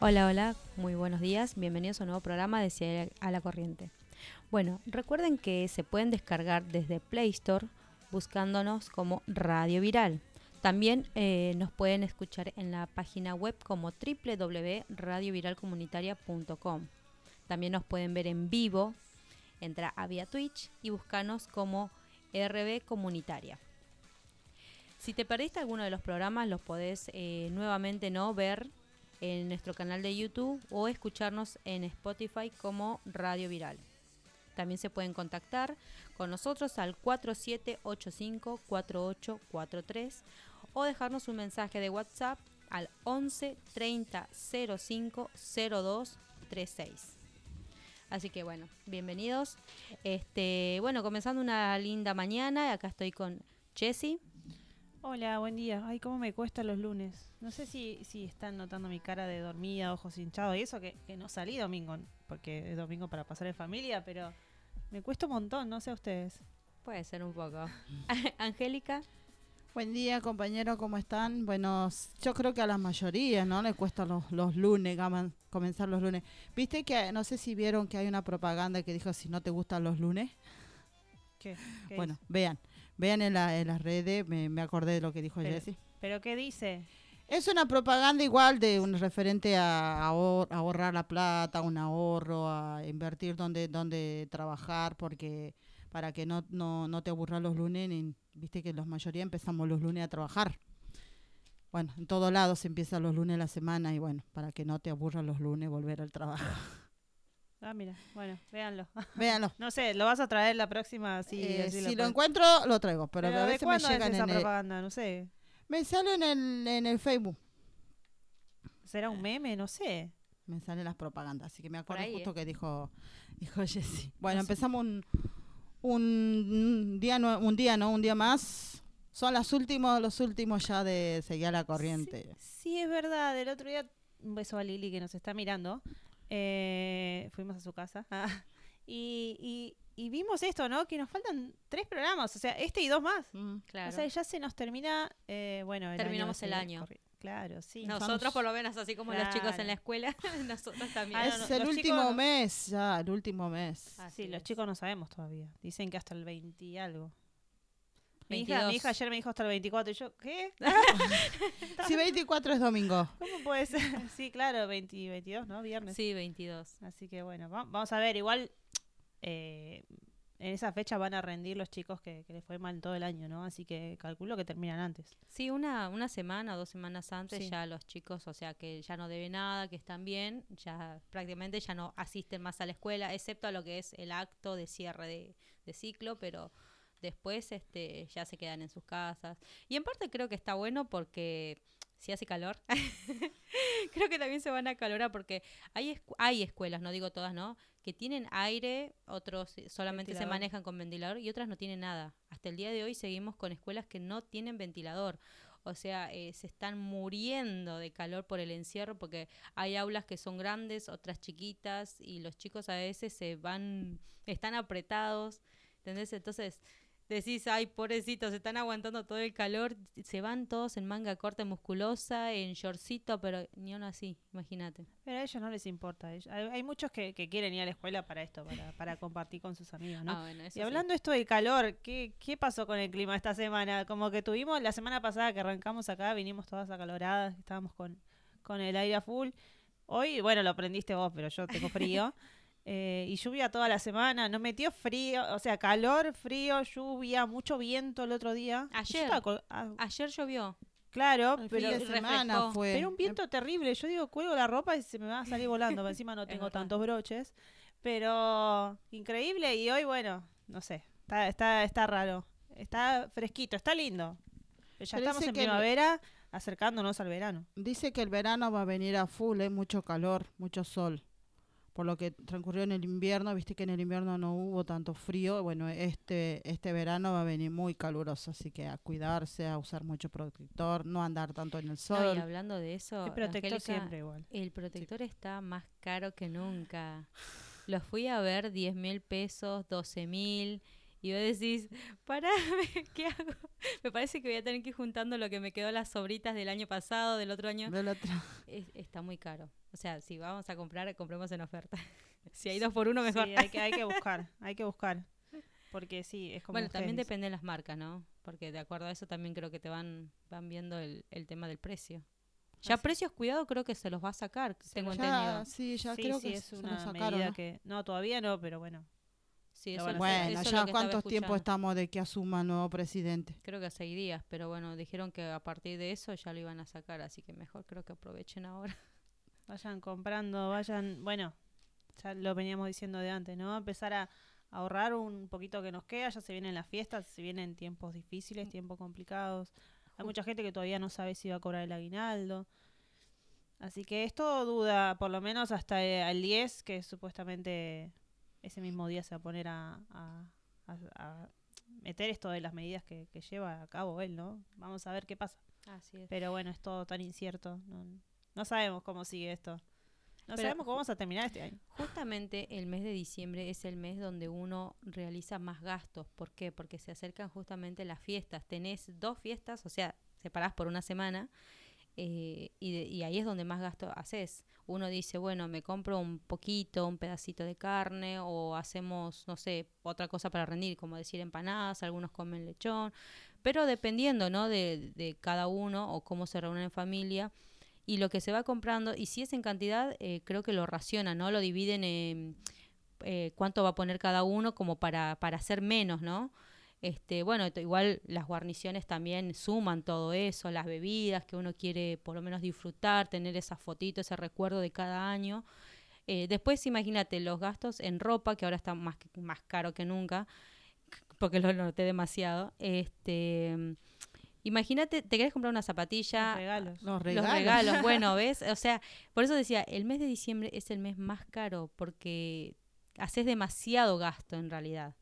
Hola, hola, muy buenos días, bienvenidos a un nuevo programa de Ciudad a la Corriente. Bueno, recuerden que se pueden descargar desde Play Store buscándonos como Radio Viral. También eh, nos pueden escuchar en la página web como www.radioviralcomunitaria.com. También nos pueden ver en vivo, entra a vía Twitch y buscanos como RB Comunitaria. Si te perdiste alguno de los programas, los podés eh, nuevamente no ver en nuestro canal de YouTube o escucharnos en Spotify como Radio Viral. También se pueden contactar con nosotros al 4785-4843 o dejarnos un mensaje de WhatsApp al 11 30 05 02 36. Así que bueno, bienvenidos. Este, bueno, comenzando una linda mañana, acá estoy con Jessie. Hola, buen día. Ay, cómo me cuesta los lunes. No sé si, si están notando mi cara de dormida, ojos hinchados y eso, que, que no salí domingo, porque es domingo para pasar en familia, pero me cuesta un montón, no sé a ustedes. Puede ser un poco. Angélica. Buen día, compañeros, ¿cómo están? Bueno, yo creo que a la mayoría, ¿no? Le cuesta los, los lunes, gaman- comenzar los lunes. ¿Viste que, no sé si vieron que hay una propaganda que dijo si no te gustan los lunes? ¿Qué? ¿Qué Bueno, vean, vean en, la, en las redes, me, me acordé de lo que dijo Pero- Jessy. ¿Pero qué dice? Es una propaganda igual de un referente a, ahor- a ahorrar la plata, un ahorro, a invertir donde, donde trabajar, porque para que no, no, no te aburras los lunes, ni- viste que la mayoría empezamos los lunes a trabajar. Bueno, en todos lados se empieza los lunes de la semana y bueno, para que no te aburras los lunes volver al trabajo. Ah, mira, bueno, véanlo. Véanlo. No sé, ¿lo vas a traer la próxima? Sí, Eh, si lo encuentro, lo traigo, pero, Pero a ¿de veces me cuándo es llegan esa en el, propaganda? No sé. Me sale en el, en el Facebook. ¿Será un meme? No sé. Me salen las propagandas, así que me acuerdo ahí, justo eh. que dijo, dijo Jessy. Bueno, empezamos un, un día, no, un día, ¿no? Un día más. Son los últimos, los últimos ya de seguir a la corriente. Sí, es verdad. El otro día, un beso a Lili que nos está mirando. Eh, fuimos a su casa. Ah, y, y- y vimos esto, ¿no? Que nos faltan tres programas. O sea, este y dos más. Mm. Claro. O sea, ya se nos termina. eh, bueno, el Terminamos año el año. corri- Claro, sí. Nosotros por lo menos, así como los chicos en la escuela, nosotros también. Ah, no, es no, el último chicos- mes, ya, el último mes. Así Sí, los chicos no sabemos todavía. Dicen que hasta el 20 y algo. Mi hija, 22. mi hija ayer me dijo hasta el 24 y yo, ¿qué? Si 24 es domingo. ¿Cómo puede ser? Sí, claro, 20 y 22, ¿no? Viernes. Sí, 22. Así que bueno, va- vamos a ver, igual eh, en esa fecha van a rendir los chicos que, que les fue mal todo el año, ¿no? Así que calculo que terminan antes. Sí, una, una semana o dos semanas antes Sí. ya los chicos, o sea, que ya no deben nada, que están bien, ya prácticamente ya no asisten más a la escuela, excepto a lo que es el acto de cierre de, de ciclo, pero después este ya se quedan en sus casas. Y en parte creo que está bueno porque si hace calor, creo que también se van a calorar porque hay, escu- hay escuelas, no digo todas, ¿no? Que tienen aire, otros solamente se manejan con ventilador y otras no tienen nada. Hasta el día de hoy seguimos con escuelas que no tienen ventilador. O sea, eh, se están muriendo de calor por el encierro porque hay aulas que son grandes, otras chiquitas y los chicos a veces se van, están apretados, ¿entendés? Entonces decís, ay, pobrecitos, se están aguantando todo el calor, se van todos en manga corta musculosa, en shortcito, pero ni aún así, imagínate. Pero a ellos no les importa. Hay, hay muchos que, que quieren ir a la escuela para esto, para, para compartir con sus amigos, ¿no? Ah, bueno, y sí. hablando esto del calor, ¿qué, ¿qué pasó con el clima esta semana? Como que tuvimos la semana pasada que arrancamos acá, vinimos todas acaloradas, estábamos con, con el aire a full. Hoy, bueno, lo aprendiste vos, pero yo tengo frío. Eh, y lluvia toda la semana, no metió frío, o sea, calor, frío, lluvia, mucho viento el otro día. Ayer. ah, Ayer llovió. claro, El pero, de semana fue. pero un viento terrible. Yo digo, cuelgo la ropa y se me va a salir volando. pero Encima no tengo tantos broches. Pero increíble. Y hoy, bueno, no sé. Está, está, está raro. Está fresquito, está lindo. Ya estamos en el- primavera, acercándonos al verano. Dice que el verano va a venir a full, ¿eh? mucho calor, mucho sol. Por lo que transcurrió en el invierno, viste que en el invierno no hubo tanto frío, bueno, este este verano va a venir muy caluroso, así que a cuidarse, a usar mucho protector, no andar tanto en el No, sol. y hablando de eso, El protector Angélica, siempre igual. el protector está más caro que nunca. Los fui a ver 10 mil pesos, 12 mil. Y vos decís, pará, ¿qué hago? Me parece que voy a tener que ir juntando lo que me quedó las sobritas del año pasado, del otro año. Del otro- Es- está muy caro. O sea, si vamos a comprar, compremos en oferta. si hay dos por uno, mejor. Sí, hay que, hay que buscar, hay que buscar. Porque sí, es como bueno, también depende de las marcas, ¿no? Porque de acuerdo a eso también creo que te van, van viendo el, el tema del precio. Ya Así. precios, cuidado, creo que se los va a sacar, tengo entendido. sí, ya Sí, creo sí, que es una sacaron, medida ¿no? que... No, todavía no, pero bueno. Sí, eso, hacer. eso Bueno, es lo ya estaba cuántos tiempos estamos de que asuma nuevo presidente. Creo que seis días, pero bueno, dijeron que a partir de eso ya lo iban a sacar, así que mejor creo que aprovechen ahora. Vayan comprando, vayan... Bueno, ya lo veníamos diciendo de antes, ¿no? Empezar a ahorrar un poquito que nos queda, ya se vienen las fiestas, se vienen tiempos difíciles, tiempos complicados. Hay mucha gente que todavía no sabe si va a cobrar el aguinaldo. Así que esto duda, por lo menos hasta eh, el 10, que supuestamente ese mismo día se va a poner a, a- a- a meter esto de las medidas que, que lleva a cabo él, ¿no? Vamos a ver qué pasa. Así es. Pero bueno, es todo tan incierto. No, no sabemos cómo sigue esto. No Pero sabemos cómo vamos a terminar este año. Justamente el mes de diciembre es el mes donde uno realiza más gastos. ¿Por qué? Porque se acercan justamente las fiestas. Tenés dos fiestas, o sea, separás por una semana. Eh, y, de- y ahí es donde más gasto haces. Uno dice, bueno, me compro un poquito, un pedacito de carne, o hacemos, no sé, otra cosa para rendir, como decir empanadas, algunos comen lechón, pero dependiendo, ¿no? De, de cada uno o cómo se reúnen en familia y lo que se va comprando, y si es en cantidad, eh, creo que lo racionan, ¿no? Lo dividen en eh, cuánto va a poner cada uno como para, para hacer menos, ¿no? Este, bueno, igual las guarniciones también suman todo eso, las bebidas que uno quiere por lo menos disfrutar, tener esas fotitos, ese recuerdo de cada año. Eh, después imagínate los gastos en ropa, que ahora está más, más caro que nunca, porque lo noté demasiado. Este, imagínate, te querés comprar una zapatilla, Los regalos. Los los regalos. regalos, bueno, ¿ves? O sea, por eso decía, el mes de diciembre es el mes más caro porque haces demasiado gasto en realidad.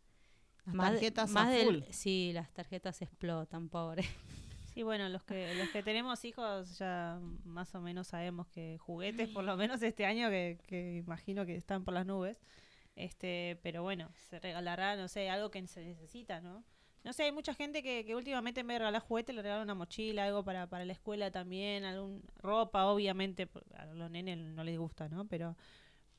Las Más de- tarjetas más a del- full. sí, las tarjetas explotan, pobre. Sí, bueno, los que, los que tenemos hijos ya más o menos sabemos que juguetes, por lo menos este año, que, que imagino que están por las nubes. Este, pero bueno, se regalará, no sé, algo que se necesita, ¿no? No sé, hay mucha gente que, que últimamente en vez de regalar juguetes le regala una mochila, algo para, para la escuela también, algún ropa, obviamente, por- a los nenes no les gusta, ¿no? Pero,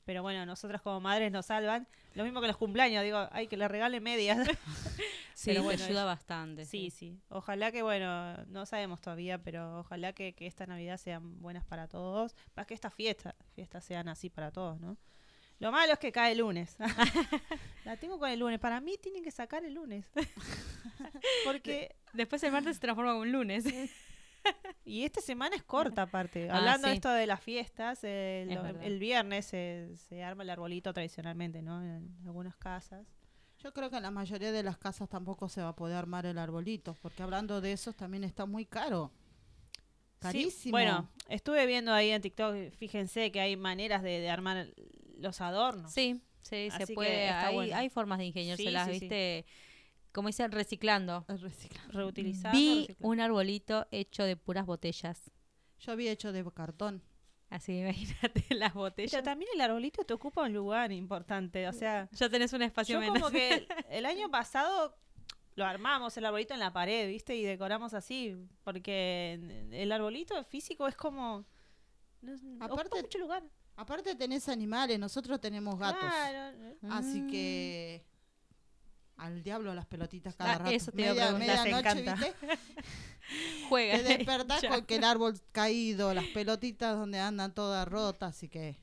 pero bueno, nosotras como madres nos salvan. Lo mismo que los cumpleaños, digo, ay, que le regale medias. Sí, Pero bueno, ayuda es- bastante. Sí, sí. Ojalá que, bueno, no sabemos todavía, pero ojalá que, que esta Navidad sean buenas para todos. Para que estas fiestas, fiestas sean así para todos, ¿no? Lo malo es que cae el lunes. La tengo con el lunes. Para mí tienen que sacar el lunes. Porque, Después el martes se transforma en un lunes. y esta semana es corta aparte. Ah, Hablando de sí. esto de las fiestas, el, el viernes se, se arma el arbolito tradicionalmente, ¿no? En algunas casas. Yo creo que en la mayoría de las casas tampoco se va a poder armar el arbolito, porque hablando de eso también está muy caro. Sí, Carísimo. bueno, estuve viendo ahí en TikTok, fíjense que hay maneras de, de armar los adornos. Sí, sí, Así se puede. Hay, bueno. hay formas de ingeniárselas, Sí, sí, sí. Como dicen, reciclando. Es reciclado. Reutilizando. Vi reciclando. un arbolito hecho de puras botellas. Yo había hecho de cartón. Así imagínate las botellas. Pero también el arbolito te ocupa un lugar importante. O sea, Ya tenés un espacio yo menos. como que el, el año pasado lo armamos el arbolito en la pared, ¿viste? Y decoramos así. Porque el arbolito físico es como. No, Aparte- ocupa mucho lugar. Aparte tenés animales, nosotros tenemos gatos. Claro. Así Mm. que al diablo las pelotitas cada Ah, rato. eso te iba a medianoche, encanta. ¿viste? Juega. Te despertás con que el árbol caído, las pelotitas donde andan todas rotas, así que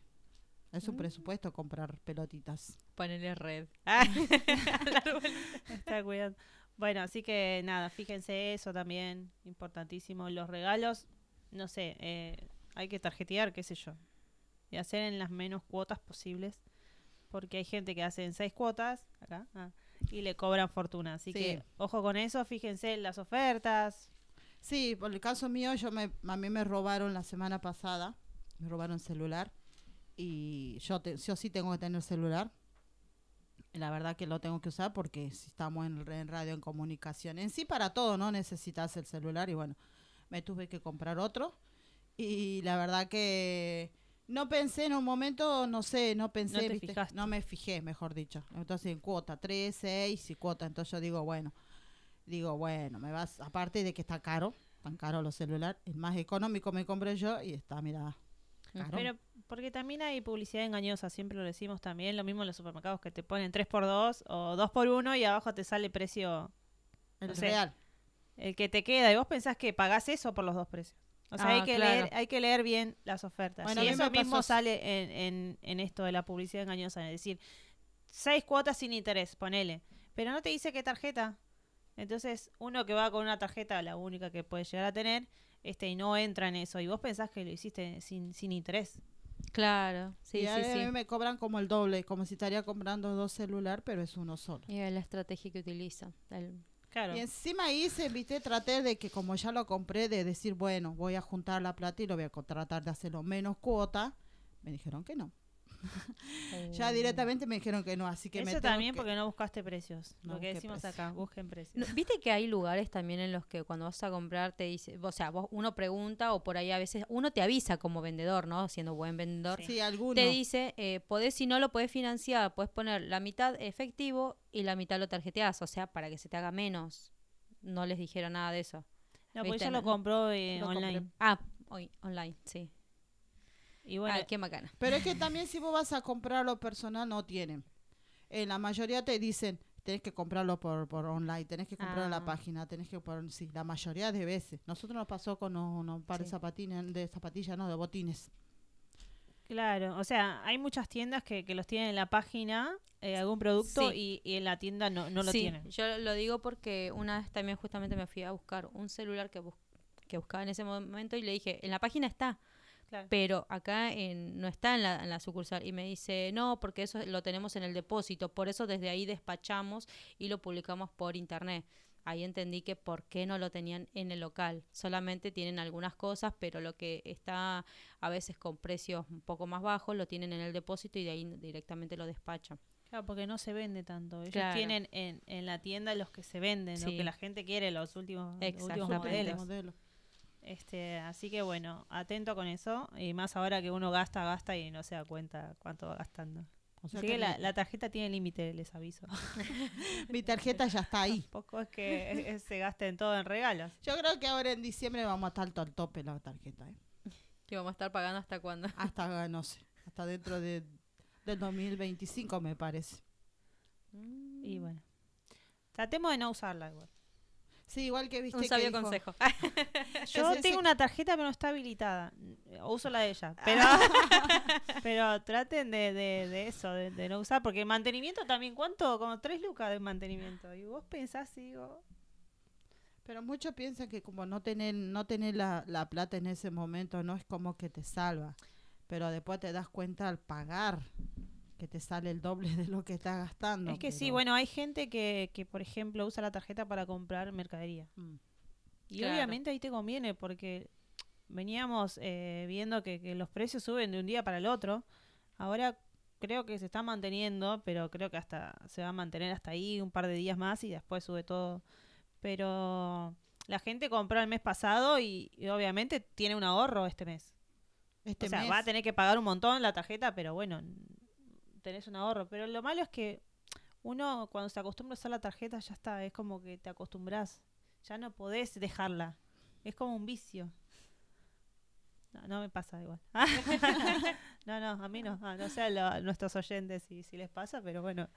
es Mm. un presupuesto comprar pelotitas. Ponele red. Está cuidando. Bueno, así que nada, fíjense eso también, importantísimo. Los regalos, no sé, eh, hay que tarjetear, qué sé yo. Y hacer en las menos cuotas posibles. Porque hay gente que hace en seis cuotas, acá, ah, y le cobran fortuna. Así Sí. que ojo con eso, fíjense en las ofertas. Sí, por el caso mío, yo me, a mí me robaron la semana pasada, me robaron celular y yo, te, yo sí tengo que tener celular. La verdad que lo tengo que usar porque si estamos en, en radio, en comunicación, en sí para todo, ¿no? Necesitas el celular y bueno, me tuve que comprar otro. Y la verdad que no pensé en un momento, no sé, no pensé, No te ¿viste? fijaste. no me fijé, mejor dicho. Entonces en cuota, 3, 6 y cuota. Entonces yo digo, bueno, digo, bueno, me vas, aparte de que está caro, tan caro los celulares, el más económico me compré yo y está, mira, caro. Pero porque también hay publicidad engañosa, siempre lo decimos también, lo mismo en los supermercados que te ponen 3x2 o 2x1 y abajo te sale precio el no sé. real. el que te queda y vos pensás que pagás eso por los dos precios. O sea, Ah, hay, que claro. leer, hay que leer bien las ofertas. Bueno, eso mismo pasó- sale en, en, en esto de la publicidad engañosa, es decir, seis cuotas sin interés, ponele. Pero no te dice qué tarjeta. Entonces, uno que va con una tarjeta, la única que puede llegar a tener, este, y no entra en eso. Y vos pensás que lo hiciste sin, sin interés. Claro, sí, y sí, a mí sí. me cobran como el doble, como si estaría comprando dos celular, pero es uno solo. Y la estrategia que utilizan. el- Y encima hice, viste, traté de que como ya lo compré, de decir, bueno, voy a juntar la plata y lo voy a tratar de hacerlo menos cuota. Me dijeron que no. Ya directamente me dijeron que no, así que me Eso tengo también que- porque no buscaste precios. No lo que decimos precios. acá, busquen precios. No, Viste que hay lugares también en los que cuando vas a comprar te dice, o sea, vos uno pregunta o por ahí a veces uno te avisa como vendedor, ¿no? Siendo buen vendedor. Sí. Sí, alguno. Te dice, eh, podés, si no lo podés financiar, puedes poner la mitad efectivo y la mitad lo tarjeteás, o sea, para que se te haga menos. No les dijeron nada de eso. No, Viste, ella lo compró eh, Lo compré. online. Ah, hoy, online, sí. Y bueno, qué macana. Pero es que también si vos vas a comprarlo personal, no tienen. En la mayoría te dicen, tenés que comprarlo por, por online, tenés que comprarlo en la Ah. página, tenés que por sí, la mayoría de veces. Nosotros nos pasó con un, un par de zapatines, de zapatillas, no, de botines. Claro, o sea, hay muchas tiendas que, que los tienen en la página, eh, algún producto, Sí. y, y en la tienda no, no lo sí, tienen. yo lo digo porque una vez también justamente me fui a buscar un celular que, bus- que buscaba en ese momento y le dije, en la página está, Claro. pero acá en- no está en la, en la sucursal. Y me dice, no, porque eso lo tenemos en el depósito, por eso desde ahí despachamos y lo publicamos por internet. Ahí entendí que por qué no lo tenían en el local. Solamente tienen algunas cosas, pero lo que está a veces con precios un poco más bajos lo tienen en el depósito y de ahí directamente lo despachan. Claro, porque no se vende tanto. Ellos Claro. tienen en, en la tienda los que se venden, lo que la gente quiere, los últimos, los últimos modelos. Este, así que bueno, atento con eso. Y más ahora que uno gasta, gasta y no se da cuenta cuánto va gastando. O sea Así que la, tarjeta tiene límite, les aviso. mi tarjeta ya está ahí. Tampoco es que se gasten todo en regalos. Yo creo que ahora en diciembre vamos a estar al tope la tarjeta. ¿eh? Que vamos a estar pagando hasta cuándo. Hasta, no sé, hasta dentro de, del 2025 me parece. Y bueno. Tratemos de no usarla igual. Sí, igual que viste Un sabio consejo. Yo tengo una tarjeta pero no está habilitada. Uso la de ella. Pero, pero traten de, de, de eso, de, de no usar. Porque el mantenimiento también, ¿cuánto? Como tres lucas de mantenimiento. Y vos pensás y digo, Pero muchos piensan que como no tener, no tener la, la plata en ese momento no es como que te salva. Pero después te das cuenta al pagar que te sale el doble de lo que estás gastando. es que sí, bueno, hay gente que, que, por ejemplo, usa la tarjeta para comprar mercadería. Mm. Y Claro. obviamente ahí te conviene porque veníamos eh, viendo que, que los precios suben de un día para el otro. Ahora creo que se está manteniendo, pero creo que hasta se va a mantener hasta ahí un par de días más y después sube todo. Pero la gente compró el mes pasado y, y obviamente tiene un ahorro este mes. Este o sea, mes, va a tener que pagar un montón la tarjeta, pero bueno, tenés un ahorro. Pero lo malo es que uno cuando se acostumbra a usar la tarjeta ya está, es como que te acostumbras. Ya no podés dejarla. Es como un vicio. No, me pasa igual. no, no, a mí no. No sé a nuestros oyentes si, si les pasa, pero bueno,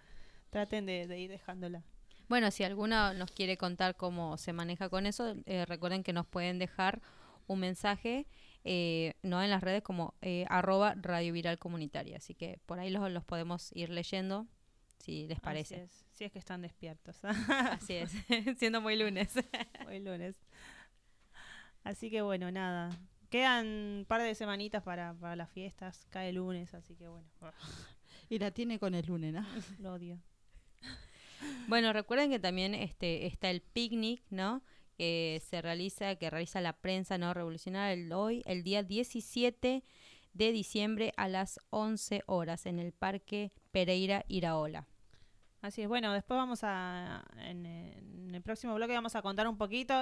traten de, de ir dejándola. Bueno, si alguno nos quiere contar cómo se maneja con eso, eh, recuerden que nos pueden dejar un mensaje, eh, no en las redes como eh, arroba Radio Viral Comunitaria. Así que por ahí los, los podemos ir leyendo, si les Así parece. es, si es que están despiertos. Así es, siendo muy lunes. Hoy lunes. Así que bueno, nada. Quedan un par de semanitas para, para las fiestas. Cae lunes, así que bueno. Y la tiene con el lunes, ¿no? Lo odio. Bueno, recuerden que también este está el picnic, ¿no? Que se realiza, que realiza la prensa no revolucionaria el hoy, el día 17 de diciembre a las 11 horas en el Parque Pereira Iraola. Así es, bueno, después vamos a, en, en el próximo bloque vamos a contar un poquito,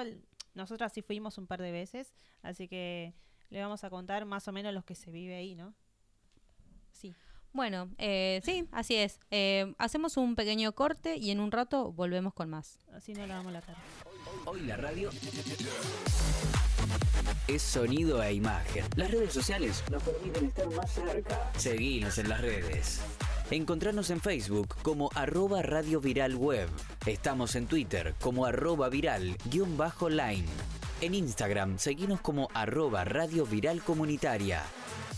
nosotras sí fuimos un par de veces, así que le vamos a contar más o menos lo que se vive ahí, ¿no? Sí. Bueno, eh, sí, así es. Eh, hacemos un pequeño corte y en un rato volvemos con más. Así no la vamos la tarde. Hoy la radio es sonido e imagen. Las redes sociales nos permiten estar más cerca. Seguinos en las redes. Encontrarnos en Facebook como arroba Radio Viral Web. Estamos en Twitter como arroba viral guion bajo line. En Instagram seguinos como arroba Radio Viral Comunitaria.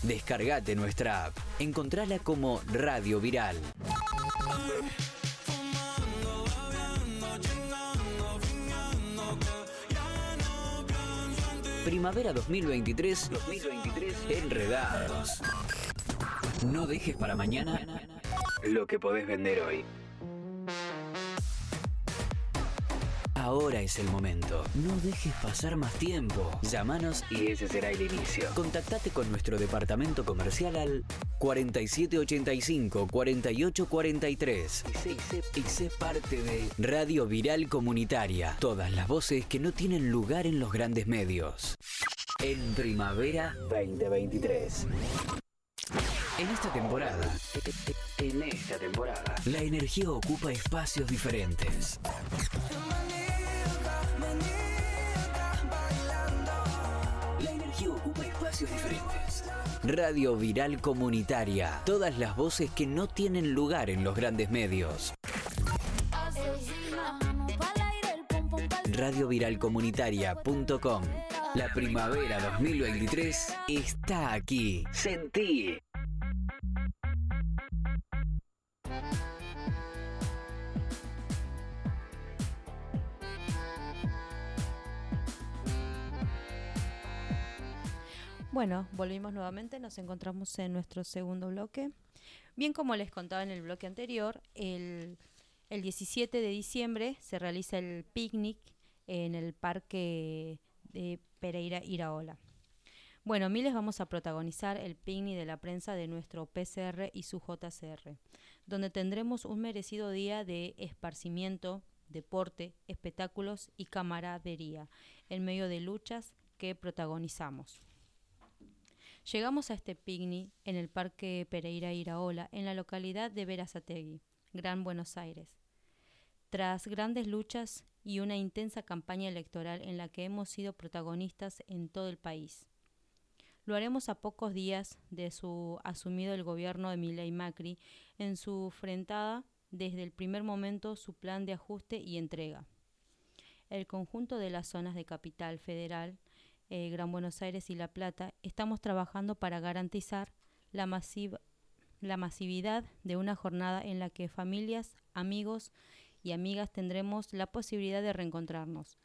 Descargate nuestra app. Encontrala como Radio Viral. Primavera 2023, 2023 Enredados. No dejes para mañana lo que podés vender hoy. Ahora es el momento. No dejes pasar más tiempo. Llámanos y ese será el inicio. Contactate con nuestro departamento comercial al 4785-4843 y sé, parte de Radio Viral Comunitaria. Todas las voces que no tienen lugar en los grandes medios. En Primavera 2023. En esta temporada, en esta temporada, la energía ocupa espacios diferentes. La energía ocupa espacios diferentes. Radio Viral Comunitaria. Todas las voces que no tienen lugar en los grandes medios. Radioviralcomunitaria.com La primavera 2023 está aquí. Sentí. Bueno, volvimos nuevamente, nos encontramos en nuestro segundo bloque. Bien como les contaba en el bloque anterior, el, el 17 de diciembre se realiza el picnic en el parque de Pereira Iraola. Bueno, miles vamos a protagonizar el picnic de la prensa de nuestro PCR y su JCR, donde tendremos un merecido día de esparcimiento, deporte, espectáculos y camaradería en medio de luchas que protagonizamos. Llegamos a este picnic en el Parque Pereira Iraola, en la localidad de Verazategui, Gran Buenos Aires. Tras grandes luchas y una intensa campaña electoral en la que hemos sido protagonistas en todo el país. Lo haremos a pocos días de su asumido el gobierno de Milei Macri en su frentada desde el primer momento su plan de ajuste y entrega. El conjunto de las zonas de capital federal eh, Gran Buenos Aires y La Plata, estamos trabajando para garantizar la, masiva, la masividad de una jornada en la que familias, amigos y amigas tendremos la posibilidad de reencontrarnos.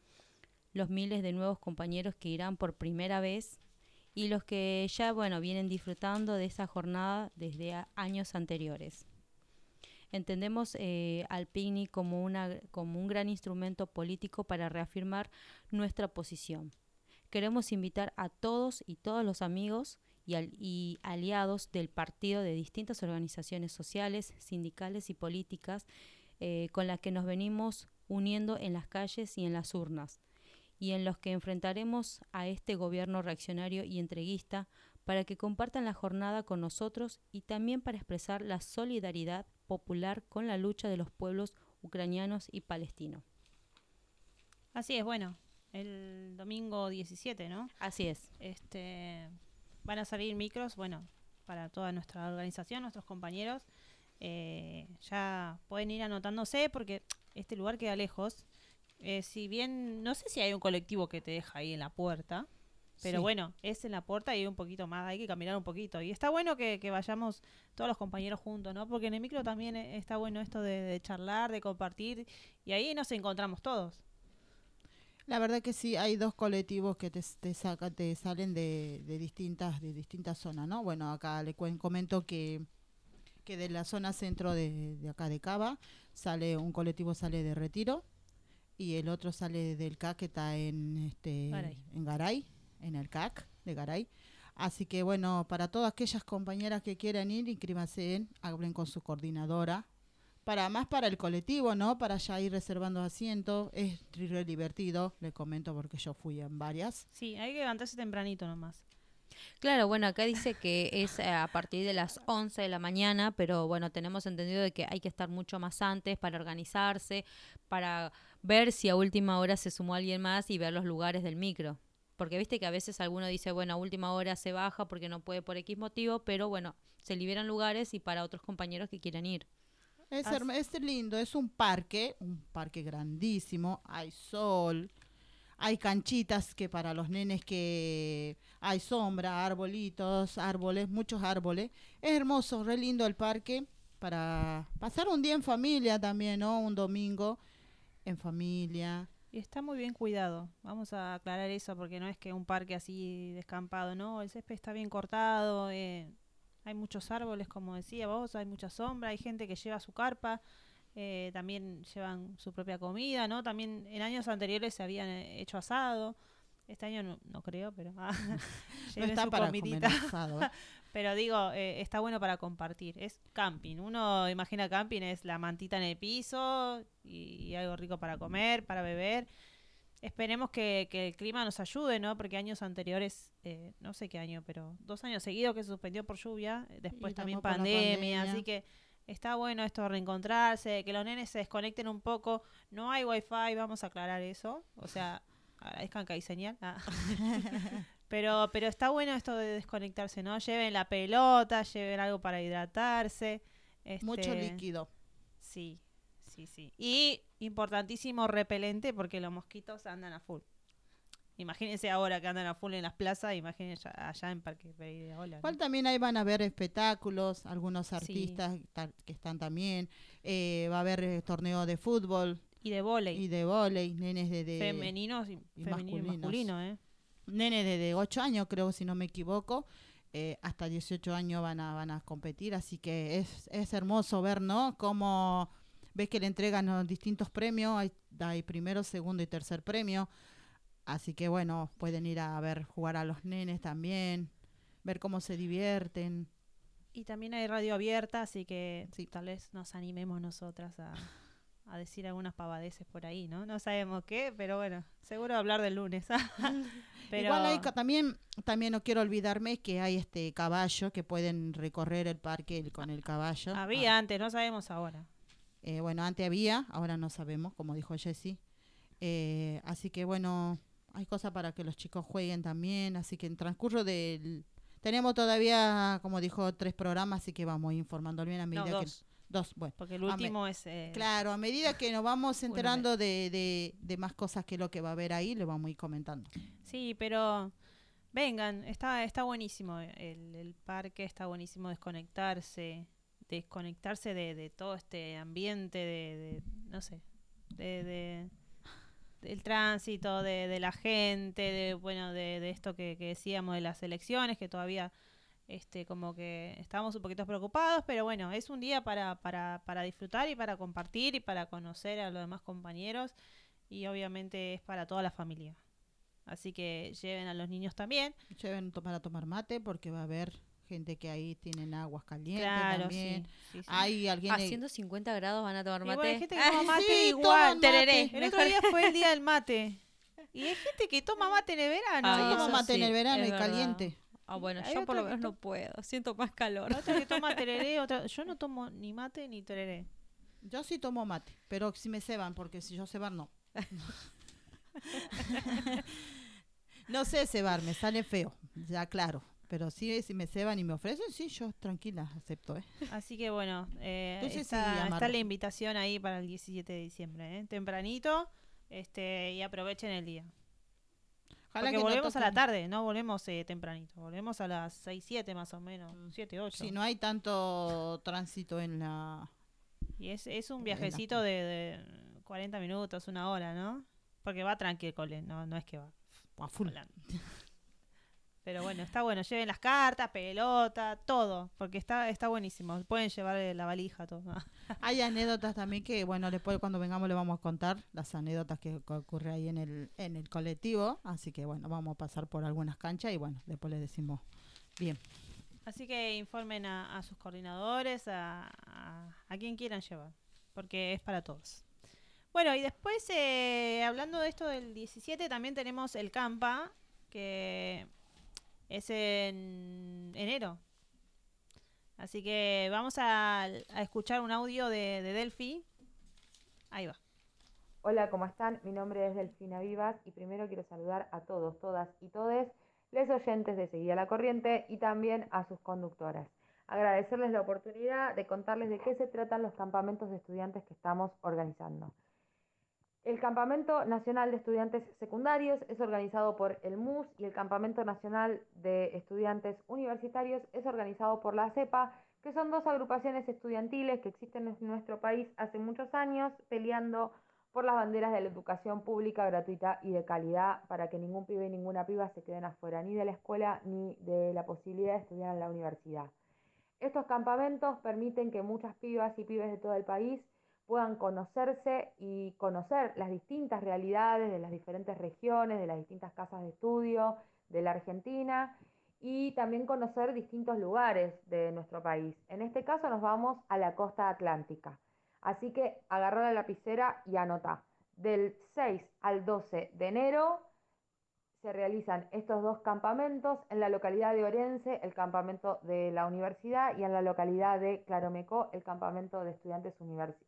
Los miles de nuevos compañeros que irán por primera vez y los que ya bueno vienen disfrutando de esa jornada desde años anteriores. Entendemos eh, al picnic como, una, como un gran instrumento político para reafirmar nuestra posición queremos invitar a todos y todos los amigos y, al- y aliados del partido de distintas organizaciones sociales, sindicales y políticas eh, con las que nos venimos uniendo en las calles y en las urnas, y en los que enfrentaremos a este gobierno reaccionario y entreguista para que compartan la jornada con nosotros y también para expresar la solidaridad popular con la lucha de los pueblos ucranianos y palestinos. Así es, bueno, el domingo 17, ¿no? Así es. Este, van a salir micros, bueno, para toda nuestra organización, nuestros compañeros. Eh, ya pueden ir anotándose porque este lugar queda lejos. Eh, si bien, no sé si hay un colectivo que te deja ahí en la puerta, pero Sí. bueno, es en la puerta y hay un poquito más, hay que caminar un poquito. Y está bueno que, que vayamos todos los compañeros juntos, ¿no? Porque en el micro también eh, está bueno esto de, de charlar, de compartir, y ahí nos encontramos todos. La verdad que sí, hay dos colectivos que te, te, saca, te salen de, de distintas de distintas zonas, ¿no? Bueno, acá le comento que, que de la zona centro de, de acá de Cava sale un colectivo sale de Retiro y el otro sale del CAC que está en este Garay. en Garay, en el CAC de Garay. Así que bueno, para todas aquellas compañeras que quieran ir, inscríbanse, en, hablen con su coordinadora. Para más para el colectivo, ¿no? Para ya ir reservando asientos. Es re divertido, le comento porque yo fui en varias. Sí, hay que levantarse tempranito nomás. Claro, bueno, acá dice que es eh, a partir de las 11 de la mañana, pero bueno, tenemos entendido de que hay que estar mucho más antes para organizarse, para ver si a última hora se sumó alguien más y ver los lugares del micro. Porque viste que a veces alguno dice, bueno, a última hora se baja porque no puede por X motivo, pero bueno, se liberan lugares y para otros compañeros que quieran ir. Es, es lindo, es un parque, un parque grandísimo, hay sol, hay canchitas que para los nenes que hay sombra, arbolitos, árboles, muchos árboles. Es hermoso, re lindo el parque para pasar un día en familia también, ¿no? Un domingo en familia. Y está muy bien cuidado. Vamos a aclarar eso porque no es que un parque así descampado, ¿no? El césped está bien cortado, eh, hay muchos árboles, como decía vos, hay mucha sombra, hay gente que lleva su carpa. Eh, también llevan su propia comida, ¿no? También en años anteriores se habían eh, hecho asado. Este año no, creo, pero ah, no está para Comer asado, ¿eh? pero digo, está bueno para compartir. Es camping. Uno imagina camping es la mantita en el piso y, algo rico para comer, para beber. Esperemos que, el clima nos ayude, ¿no? Porque años anteriores, no sé qué año, pero dos años seguidos que se suspendió por lluvia, después también pandemia, así que Está bueno esto de reencontrarse, que los nenes se desconecten un poco. No hay wifi, vamos a aclarar eso. O sea, agradezcan que hay señal. Ah. pero, pero está bueno esto de desconectarse, ¿no? Lleven la pelota, lleven algo para hidratarse. Mucho este, líquido. Sí, sí, sí. Y importantísimo repelente porque los mosquitos andan a full. Imagínense ahora que andan a full en las plazas, imagínense allá en Parque Pereira. Igual también ahí van a ver espectáculos, algunos artistas que están también. Eh, va a haber eh, torneo de fútbol. Y de volei. Y de volei, nenes de... Femeninos y, masculinos. ¿eh? Nenes de, 8 años, creo, si no me equivoco. Eh, hasta 18 años van a, van a competir, así que es, es hermoso ver, ¿no? Cómo ves que le entregan los distintos premios, hay, hay primero, segundo y tercer premio. Así que bueno, pueden ir a ver jugar a los nenes también, ver cómo se divierten. Y también hay radio abierta, así que sí. tal vez nos animemos nosotras a, a decir algunas pavadeces por ahí, ¿no? No sabemos qué, pero bueno, seguro hablar del lunes. pero... Igual hay, también, también no quiero olvidarme que hay este caballo que pueden recorrer el parque con el caballo. Había ah. antes, no sabemos ahora. Eh, bueno, antes había, ahora no sabemos, como dijo Jessy. Eh, así que bueno, hay cosas para que los chicos jueguen también, así que en transcurso del... Tenemos todavía, como dijo, tres programas, así que vamos informando bien a medida no, dos. que... Dos, bueno. Porque el último es... Eh, claro, a medida que nos vamos enterando de, de, de, más cosas que lo que va a haber ahí, le vamos a ir comentando. Sí, pero vengan, está, está buenísimo el, el parque, está buenísimo desconectarse, desconectarse de, de todo este ambiente de, de no sé, de el tránsito, de, de, la gente, de bueno, de, de esto que, decíamos de las elecciones, que todavía este como que estamos un poquito preocupados, pero bueno, es un día para, para, para disfrutar y para compartir y para conocer a los demás compañeros y obviamente es para toda la familia. Así que lleven a los niños también. Lleven para tomar mate porque va a haber gente que ahí tienen aguas calientes también. Hay alguien Haciendo 50 grados van a tomar mate. hay gente que toma mate igual. Tereré. El otro día fue el día del mate. Y hay gente que toma mate en el verano. Ah, toma mate en el verano y caliente. Ah, bueno, yo por lo menos no puedo. Siento más calor. Otra que toma tereré, otra... Yo no tomo ni mate ni tereré. Yo sí tomo mate, pero si me ceban, porque si yo cebar no. no sé cebar, me sale feo, ya claro. Pero sí, si me ceban y me ofrecen, sí, yo tranquila, acepto. ¿eh? Así que bueno, eh, está, la invitación ahí para el 17 de diciembre, ¿eh? tempranito, este y aprovechen el día. Ojalá Porque que volvemos a la tarde, no volvemos eh, tempranito, volvemos a las 6, 7 más o menos, 7, mm. 8. Si no hay tanto tránsito en la... Y es, es un viajecito de, de, 40 minutos, una hora, ¿no? Porque va tranquilo, no, no es que va a full. Pero bueno, está bueno. Lleven las cartas, pelota, todo. Porque está, está buenísimo. Pueden llevar eh, la valija, todo. Hay anécdotas también que, bueno, después cuando vengamos le vamos a contar las anécdotas que, que ocurre ahí en el, en el colectivo. Así que, bueno, vamos a pasar por algunas canchas y, bueno, después les decimos bien. Así que informen a, a sus coordinadores, a, a, a quien quieran llevar. Porque es para todos. Bueno, y después, eh, hablando de esto del 17, también tenemos el Campa, que es en enero. Así que vamos a, escuchar un audio de, de Delphi. Ahí va. Hola, ¿cómo están? Mi nombre es Delfina Vivas y primero quiero saludar a todos, todas y todes, les oyentes de Seguida la Corriente y también a sus conductoras. Agradecerles la oportunidad de contarles de qué se tratan los campamentos de estudiantes que estamos organizando. El Campamento Nacional de Estudiantes Secundarios es organizado por el MUS y el Campamento Nacional de Estudiantes Universitarios es organizado por la CEPA, que son dos agrupaciones estudiantiles que existen en nuestro país hace muchos años peleando por las banderas de la educación pública, gratuita y de calidad para que ningún pibe y ninguna piba se queden afuera ni de la escuela ni de la posibilidad de estudiar en la universidad. Estos campamentos permiten que muchas pibas y pibes de todo el país puedan conocerse y conocer las distintas realidades de las diferentes regiones, de las distintas casas de estudio de la Argentina y también conocer distintos lugares de nuestro país. En este caso nos vamos a la costa atlántica. Así que agarra la lapicera y anota. Del 6 al 12 de enero se realizan estos dos campamentos en la localidad de Orense, el campamento de la universidad, y en la localidad de Claromecó, el campamento de estudiantes,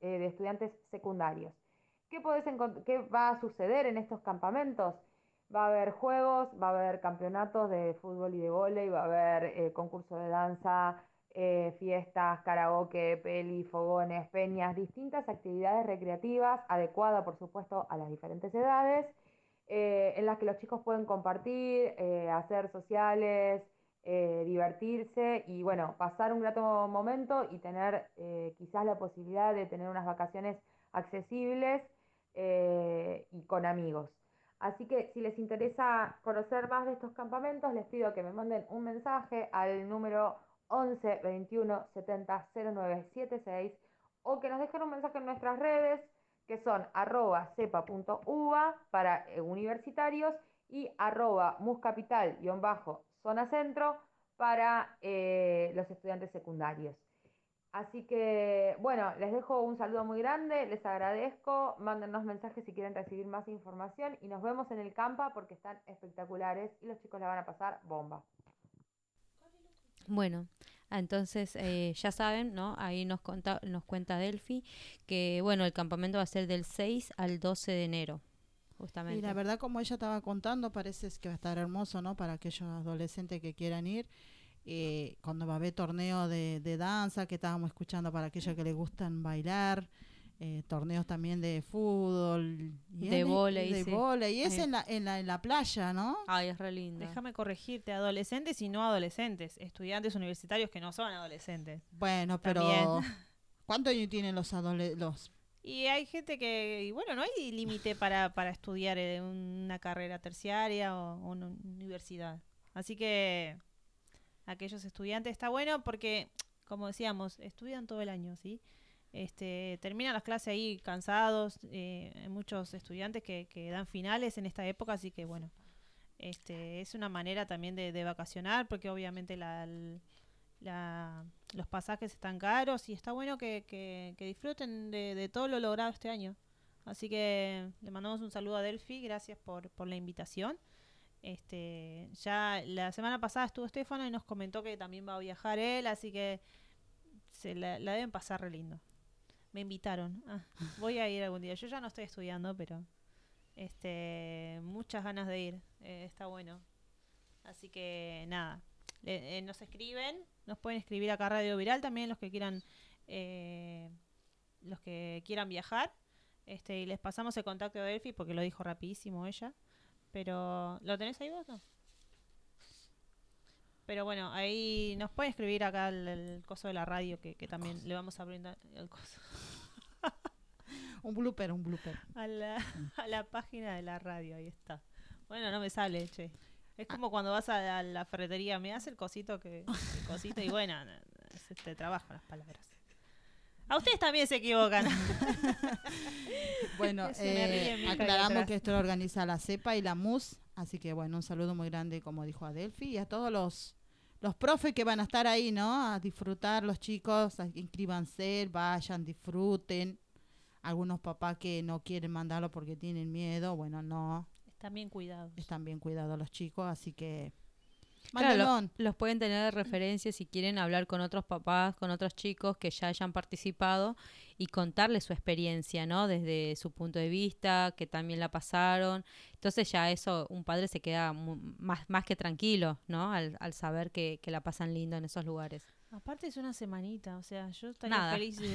eh, de estudiantes secundarios. ¿Qué, ¿Qué va a suceder en estos campamentos? Va a haber juegos, va a haber campeonatos de fútbol y de vóley, va a haber eh, concursos de danza, eh, fiestas, karaoke, peli, fogones, peñas, distintas actividades recreativas adecuadas, por supuesto, a las diferentes edades eh, en las que los chicos pueden compartir, eh, hacer sociales, eh, divertirse y bueno, pasar un grato momento y tener quizás la posibilidad de tener unas vacaciones accesibles y con amigos. Así que si les interesa conocer más de estos campamentos, les pido que me manden un mensaje al número 11 21 70 09 76 o que nos dejen un mensaje en nuestras redes que son arroba cepa.uva para eh, universitarios y arroba muscapital-zona centro para eh, los estudiantes secundarios. Así que, bueno, les dejo un saludo muy grande, les agradezco, mándennos mensajes si quieren recibir más información y nos vemos en el campa porque están espectaculares y los chicos la van a pasar bomba. Bueno, entonces eh, ya saben, ¿no? Ahí nos, conta, nos cuenta Delphi que, bueno, el campamento va a ser del 6 al 12 de enero. Justamente. Y la verdad, como ella estaba contando, parece que va a estar hermoso, ¿no? Para aquellos adolescentes que quieran ir. Eh, cuando va a haber torneo de, de danza, que estábamos escuchando para aquellos que les gustan bailar. Eh, torneos también de fútbol, y de volei, de sí. volei. y es en la, en, la, en la playa, ¿no? Ay, es re lindo. Déjame corregirte, adolescentes y no adolescentes, estudiantes universitarios que no son adolescentes. Bueno, pero También. ¿cuántos años tienen los adolescentes? Y hay gente que, y bueno, no hay límite para, para estudiar en una carrera terciaria o, o una universidad. Así que aquellos estudiantes está bueno porque, como decíamos, estudian todo el año, ¿sí? Este, terminan las clases ahí cansados, eh, hay muchos estudiantes que, que, dan finales en esta época, así que bueno, este, es una manera también de, vacacionar, porque obviamente la, la, los pasajes están caros y está bueno que, que, disfruten de, todo lo logrado este año. Así que le mandamos un saludo a Delphi, gracias por, por la invitación. Este, ya la semana pasada estuvo Estefano y nos comentó que también va a viajar él, así que se la deben pasar re lindo me invitaron. Ah, voy a ir algún día. Yo ya no estoy estudiando, pero este muchas ganas de ir. Eh, está bueno. Así que nada, eh, nos escriben, nos pueden escribir acá Radio Viral también los que quieran eh, los que quieran viajar. Este, y les pasamos el contacto de Delphi porque lo dijo rapidísimo ella. Pero, ¿lo tenés ahí vos? No? Pero bueno, ahí nos pueden escribir acá el, el coso de la radio que, que también le vamos a brindar el coso. un blooper, un blooper. A la, a la página de la radio, ahí está. Bueno, no me sale, che. Es como cuando vas a la, la ferretería, me hace el cosito que el cosito y bueno, no, no, se te trabajan las palabras. A ustedes también se equivocan. Bueno, ríe eh, aclaramos que esto lo organiza la CEPA y la MUS, así que bueno, un saludo muy grande, como dijo Adelphi, y a todos los, los profes que van a estar ahí, ¿no? A disfrutar, los chicos, a- inscríbanse, vayan, disfruten. Algunos papás que no quieren mandarlo porque tienen miedo, bueno, no, Están bien cuidados. están bien cuidados los chicos, así que... Claro, lo- los pueden tener de referencia si quieren hablar con otros papás, con otros chicos que ya hayan participado y contarles su experiencia, ¿no? Desde su punto de vista, que también la pasaron. Entonces ya eso, un padre se queda más, más que tranquilo, ¿no? Al, al saber que, que la pasan lindo en esos lugares. Aparte es una semanita, o sea, yo estaría Nada. feliz si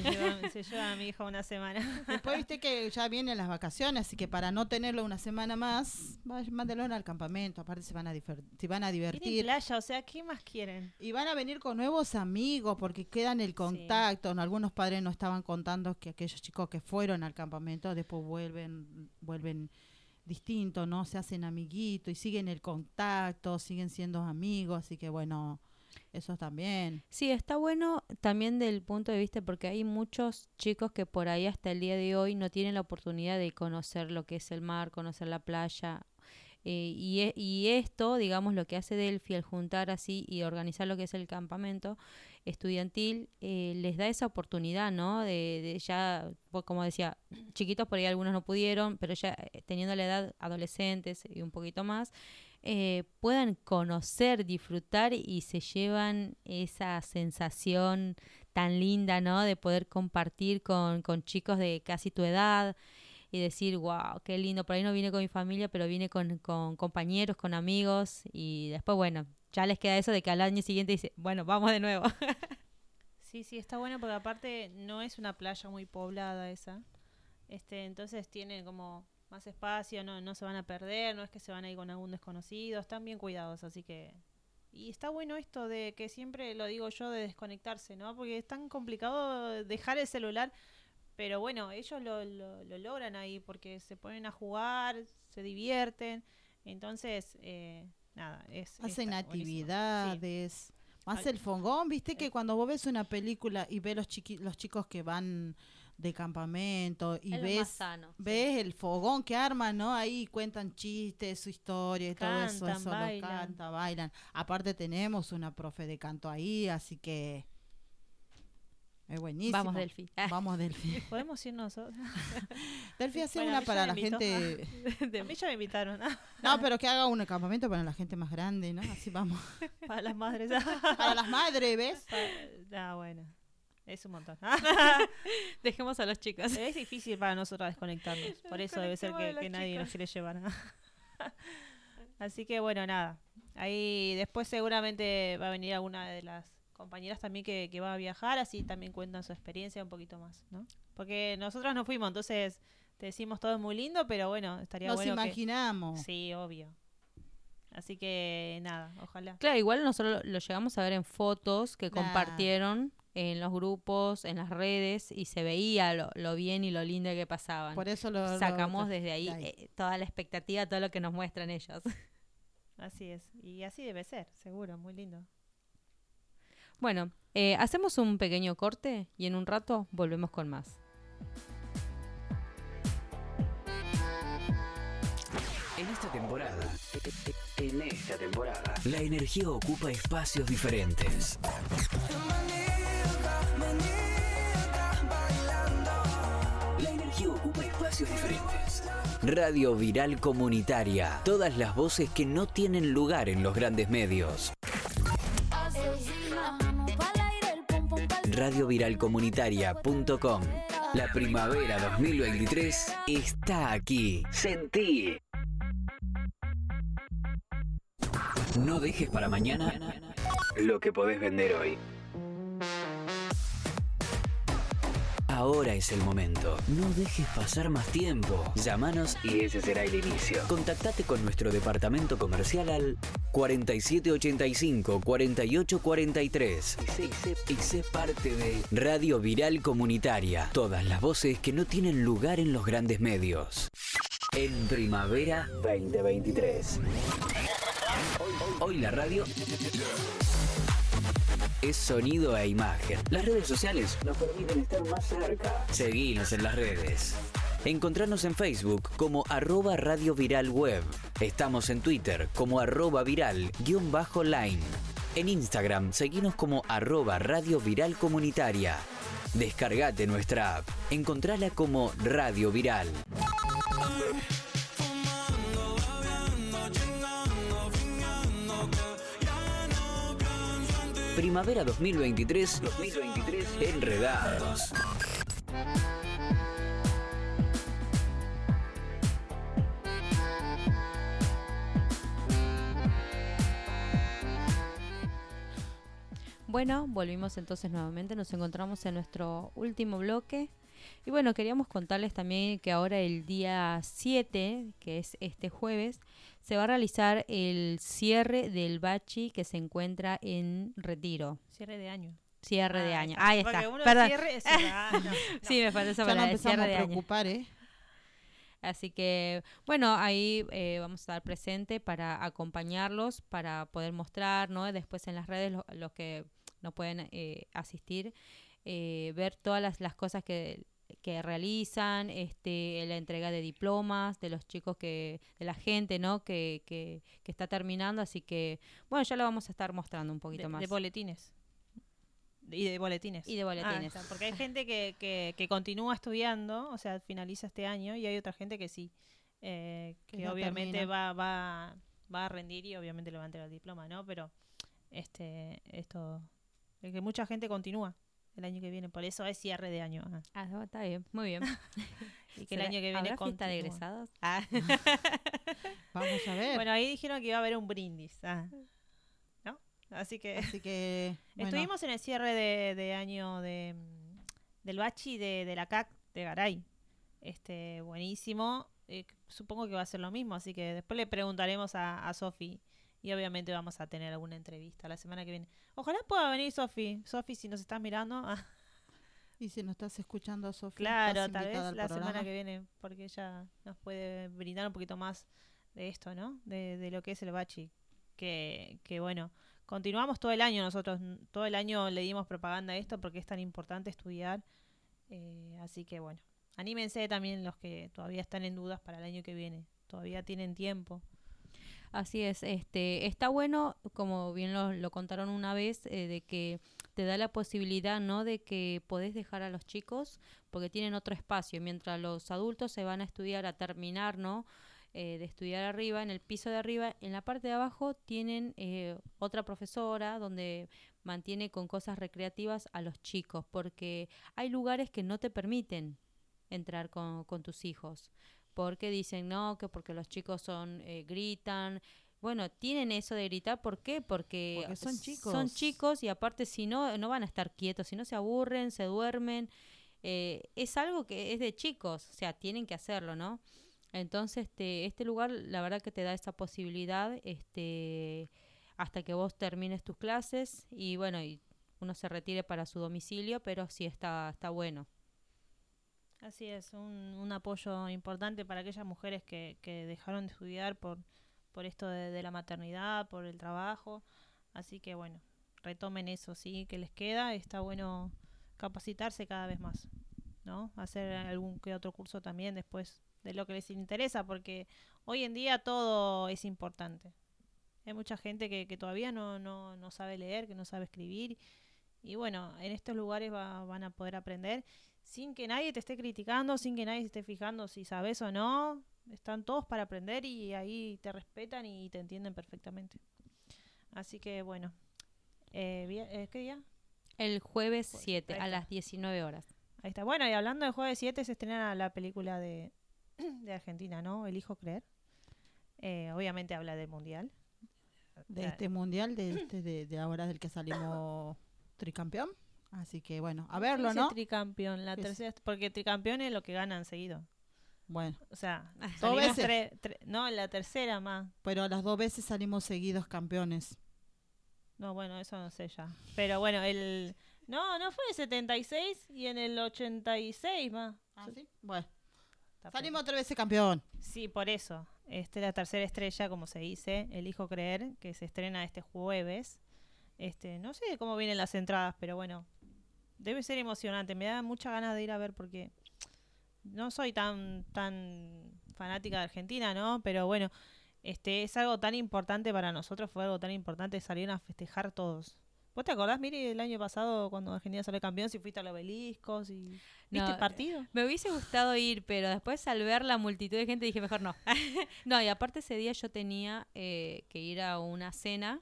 se llevan a mi hija una semana. Después viste que ya vienen las vacaciones, así que para no tenerlo una semana más, vaya- mándelo al campamento, aparte se van a, se van a Tienen divertir. playa, o sea, ¿qué más quieren? Y van a venir con nuevos amigos porque quedan el contacto. ¿no? Algunos padres nos estaban contando que aquellos chicos que fueron al campamento después vuelven, vuelven distintos, ¿no? Se hacen amiguitos y siguen el contacto, siguen siendo amigos, así que bueno, eso también. Sí, está bueno también del punto de vista porque hay muchos chicos que por ahí hasta el día de hoy no tienen la oportunidad de conocer lo que es el mar, conocer la playa. eh, y, e- y esto, digamos, lo que hace Delphi al juntar así y organizar lo que es el campamento estudiantil, eh, les da esa oportunidad, ¿no? De, de ya, pues, como decía, chiquitos por ahí algunos no pudieron, pero ya eh, teniendo la edad, adolescentes y un poquito más, eh, puedan conocer, disfrutar y se llevan esa sensación tan linda, ¿no? De poder compartir con, con chicos de casi tu edad y decir, wow, qué lindo, por ahí no vine con mi familia, pero vine con, con compañeros, con amigos y después, bueno, ya les queda eso de que al año siguiente dice, bueno, vamos de nuevo. Sí, sí, está bueno porque aparte no es una playa muy poblada esa. Este, entonces tienen como más espacio, no, no se van a perder, no es que se van a ir con algún desconocido, están bien cuidados, así que... Y está bueno esto de que siempre lo digo yo de desconectarse, ¿no? Porque es tan complicado dejar el celular, pero bueno, ellos lo, lo, lo logran ahí porque se ponen a jugar, se divierten, entonces, eh, nada, es... Hacen buenísimo. Sí. actividades. Más el fogón, viste que cuando vos ves una película y ves los, chiqui- los chicos que van de campamento y Es lo ves sí. ves el fogón que arman, ¿no? Ahí cuentan chistes, su historia y todo eso, Cantan, eso lo bailan. canta, bailan. Aparte tenemos una profe de canto ahí, así que es buenísimo. Vamos, Delphi. Ah. Vamos, Delphi. ¿Podemos ir nosotros? Delphi hace Bueno, una para la invitó. gente... A mí ya me invitaron. No, pero que haga un campamento para la gente más grande, ¿no? Así vamos. Para las madres. Para las madres, ¿ves? ah, bueno. Es un montón. Dejemos a los chicos. es difícil para nosotros desconectarnos. Por eso debe ser que, nadie nos quiere llevar. Así que bueno, nada. Ahí después seguramente va a venir alguna de las compañeras también que, que va a viajar, así también cuentan su experiencia un poquito más, ¿no? Porque nosotros no fuimos, entonces te decimos todo es muy lindo, pero bueno, estaría Nos bueno que... imaginamos. Sí, obvio. Así que nada, ojalá. Claro, igual nosotros lo, lo llegamos a ver en fotos que compartieron en los grupos, en las redes, y se veía lo, lo bien y lo lindo que pasaban. Por eso lo lo- Sacamos desde ahí, de ahí. eh, toda la expectativa, todo lo que nos muestran ellos. Así es. Y así debe ser, seguro, muy lindo. Bueno, eh, hacemos un pequeño corte y en un rato volvemos con más. En esta temporada, en esta temporada, la energía ocupa espacios diferentes. Radio Viral Comunitaria. Todas las voces que no tienen lugar en los grandes medios. Radioviralcomunitaria.com La primavera 2023 está aquí. Sentí. No dejes para mañana lo que podés vender hoy. Ahora es el momento. No dejes pasar más tiempo. Llámanos y ese será el inicio. Contactate con nuestro departamento comercial al 4785-4843 y sé, parte de Radio Viral Comunitaria. Todas las voces que no tienen lugar en los grandes medios. En primavera 2023. Hoy la radio es sonido e imagen. Las redes sociales nos permiten estar más cerca. Seguinos en las redes. Encontrarnos en Facebook como arroba Radio Viral Web. Estamos en Twitter como arroba viral guion bajo line. En Instagram seguinos como arroba Radio Viral Comunitaria. Descargate nuestra app. Encontrala como Radio Viral. Primavera 2023, 2023 Enredados. Bueno, volvimos entonces nuevamente, nos encontramos en nuestro último bloque. Y bueno, queríamos contarles también que ahora el día 7, que es este jueves, se va a realizar el cierre del bachi que se encuentra en Retiro. Cierre de año. Cierre Ah, de ahí año. está. Ahí está. uno Perdón. cierre es- ah, no, no. Sí, me falta esa Ya no palabra, a año. preocupar, ¿eh? Así que, bueno, ahí eh, vamos a estar presente para acompañarlos, para poder mostrar, ¿no? Después en las redes lo- los que no pueden eh, asistir, eh, ver todas las, las cosas que, que realizan, este, la entrega de diplomas de los chicos que, de la gente, ¿no? Que, que, que está terminando, así que, bueno, ya lo vamos a estar mostrando un poquito de, más. de boletines. Y de boletines. Y de boletines. Ah, está, porque hay gente que, que, que continúa estudiando, o sea, finaliza este año, y hay otra gente que sí, eh, Que obviamente termina. va, va, va a rendir y obviamente le va a entregar el diploma, ¿no? Pero este esto, es que mucha gente continúa el año que viene, por eso es cierre de año. ah, Ah, no, está bien, muy bien. y que el ¿Será- año que viene ¿Habrá fiesta de egresados? Ah. Vamos a ver. Bueno, ahí dijeron que iba a haber un brindis, ah, ¿no? Así que... Así que. bueno, Estuvimos en el cierre de, de año de, del Bachi de, de la CAC de Garay. Este, buenísimo. Eh, supongo que va a ser lo mismo, así que después le preguntaremos a, a Sofi. Y obviamente vamos a tener alguna entrevista la semana que viene. Ojalá pueda venir Sofi. Sofi, si nos estás mirando. ah, Y si no estás escuchando, Sofía. claro, tal vez la semana que viene, porque ella nos puede brindar un poquito más de esto, ¿no? De, de lo que es el Bachi. Que, que bueno, continuamos todo el año nosotros. Todo el año le dimos propaganda a esto porque es tan importante estudiar. eh, así que bueno, anímense también los que todavía están en dudas para el año que viene. Todavía tienen tiempo. Así es, este, está bueno, como bien lo, lo contaron una vez, eh, de que te da la posibilidad, ¿no? De que podés dejar a los chicos porque tienen otro espacio, mientras los adultos se van a estudiar, a terminar, ¿no? Eh, de estudiar arriba, en el piso de arriba, en la parte de abajo tienen eh, otra profesora donde mantiene con cosas recreativas a los chicos, porque hay lugares que no te permiten entrar con, con tus hijos porque dicen no, que porque los chicos son eh, gritan. Bueno, tienen eso de gritar, ¿por qué? Porque, Porque son chicos. Son chicos y aparte si no, no van a estar quietos, si no se aburren, se duermen. Eh, es algo que es de chicos, o sea, tienen que hacerlo, ¿no? Entonces, este, este lugar, la verdad que te da esa posibilidad, este, hasta que vos termines tus clases y bueno, y uno se retire para su domicilio, pero sí está, está bueno. Así es, un, un apoyo importante para aquellas mujeres que, que dejaron de estudiar por, por esto de, la maternidad, por el trabajo. Así que bueno, retomen eso, sí, que les queda. Está bueno capacitarse cada vez más, ¿no? Hacer algún que otro curso también después de lo que les interesa, porque hoy en día todo es importante. Hay mucha gente que, que todavía no, no, no sabe leer, que no sabe escribir. Y bueno, en estos lugares va- van a poder aprender sin que nadie te esté criticando, sin que nadie se esté fijando si sabes o no. Están todos para aprender y ahí te respetan y te entienden perfectamente. Así que bueno, eh, eh, ¿qué día? El jueves Jueves, 7 ahí a las 19 horas. Ahí está. Bueno, y hablando de jueves 7 se estrena la película de, de Argentina, ¿no? Elijo creer. Eh, obviamente habla del mundial. De este mundial, de, este, de, de ahora del que salimos tricampeón. Así que bueno, a verlo, Ese ¿no? Tricampeón, la tercera, porque tricampeón es lo que ganan seguido. Bueno, O sea, Dos veces. tre- tre- no, la tercera más. pero las dos veces salimos seguidos campeones. No, bueno, eso no sé ya. Pero bueno, el... No, no fue el 76 y en el 86 más. ¿Ah, sí? Bueno, Está Salimos otra vez campeón. Sí, por eso. Este es la tercera estrella, como se dice, Elijo Creer, que se estrena este jueves. Este, no sé cómo vienen las entradas, pero bueno, debe ser emocionante. Me da mucha ganas de ir a ver porque no soy tan tan fanática de Argentina, ¿no? Pero bueno, este es algo tan importante para nosotros, fue algo tan importante salir a festejar todos. ¿Vos te acordás, Miri, el año pasado cuando Argentina salió campeón, si fuiste al obelisco, si viste No, el partido? Me hubiese gustado ir, pero después al ver la multitud de gente dije, mejor no. no, y aparte ese día yo tenía eh, que ir a una cena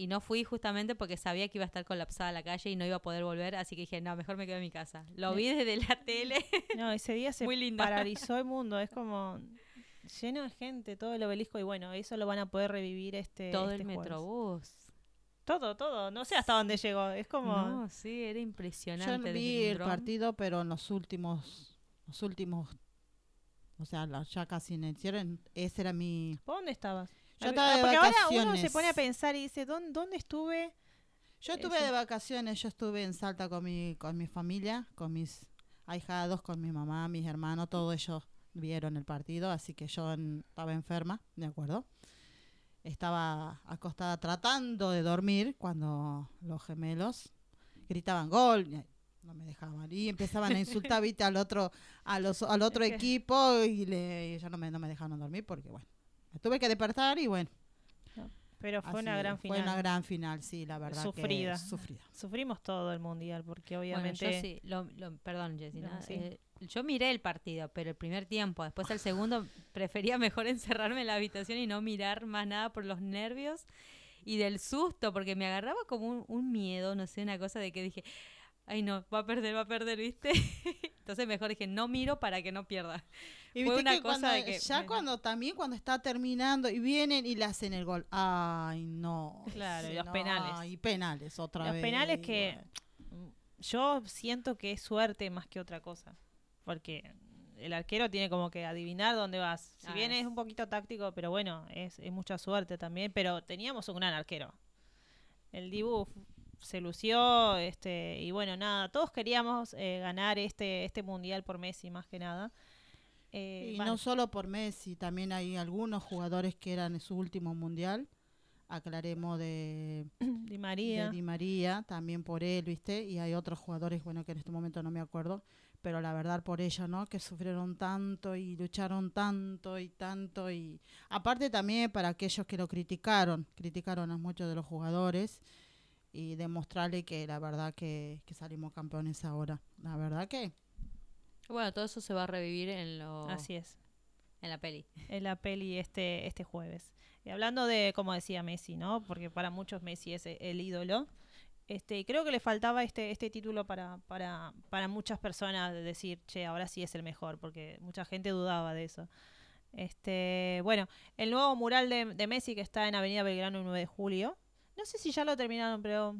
y no fui justamente porque sabía que iba a estar colapsada la calle y no iba a poder volver, así que dije, no, mejor me quedo en mi casa. Lo vi desde la tele. No, ese día se Muy paralizó el mundo, es como lleno de gente, todo el obelisco y bueno, eso lo van a poder revivir este Todo este el jueves. metrobús. Todo, todo, no sé hasta dónde llegó, es como No, sí, era Yo impresionante. no vi el partido, pero en los últimos, los últimos, o sea, ya casi en el cierre, ese era mi... ¿Vos dónde estabas? Yo estaba de Porque ahora uno se vacaciones. pone a pensar y dice, ¿dónde, dónde estuve? Yo estuve Eso. de vacaciones, yo estuve en Salta con mi, con mi familia, con mis ahijados, con mi mamá, mis hermanos, todos ellos vieron el partido, así que yo en- estaba enferma, ¿de acuerdo? Estaba acostada tratando de dormir cuando los gemelos gritaban gol, y no me dejaban, y empezaban a insultar, viste, al otro, a los, al otro equipo, y, le, y ya no me, no me dejaron dormir porque, bueno, me tuve que despertar y bueno. Pero fue así, una gran final. Fue una gran final, sí, la verdad. que Sufrida. sufrida. Sufrimos todo el mundial porque Bueno, obviamente yo sí, lo, lo- perdón, Jessy, No, nada, sí. eh, yo miré el partido, pero el primer tiempo, después el segundo, prefería mejor encerrarme en la habitación y no mirar más nada por los nervios y del susto, porque me agarraba como un, un miedo, no sé, una cosa de que dije, ay no, va a perder, va a perder, ¿viste? Entonces mejor dije, no miro para que no pierda. Y Fue viste una que cosa cuando- de que ya cuando también cuando está terminando y vienen y le hacen el gol. Ay, no. Claro, y los no, penales. Y penales otra Los vez. penales y que- bueno. yo siento que es suerte más que otra cosa. Porque el arquero tiene como que adivinar dónde vas. Si Ah, bien es un poquito táctico, pero bueno, es, es mucha suerte también. Pero teníamos un gran arquero. El Dibu se lució, este, y bueno, nada, todos queríamos eh, ganar este, este mundial por Messi más que nada. Eh, Y bueno, no solo por Messi, también hay algunos jugadores que eran en su último mundial. Aclaremos de, Di María. de Di María, también por él, ¿viste? Y hay otros jugadores, bueno, que en este momento no me acuerdo, pero la verdad por ella, ¿no? Que sufrieron tanto y lucharon tanto y tanto y aparte también para aquellos que lo criticaron, criticaron a muchos de los jugadores y demostrarle que la verdad que, que salimos campeones ahora. La verdad que Bueno, todo eso se va a revivir en, lo, Así es. en la peli. en la peli este, este jueves. Y hablando de, como decía Messi, ¿no? Porque para muchos Messi es e- el ídolo. Este, y creo que le faltaba este, este título para, para, para muchas personas de decir, che, ahora sí es el mejor, porque mucha gente dudaba de eso. Este, bueno, el nuevo mural de, de Messi que está en Avenida Belgrano el 9 de julio. No sé si ya lo terminaron, pero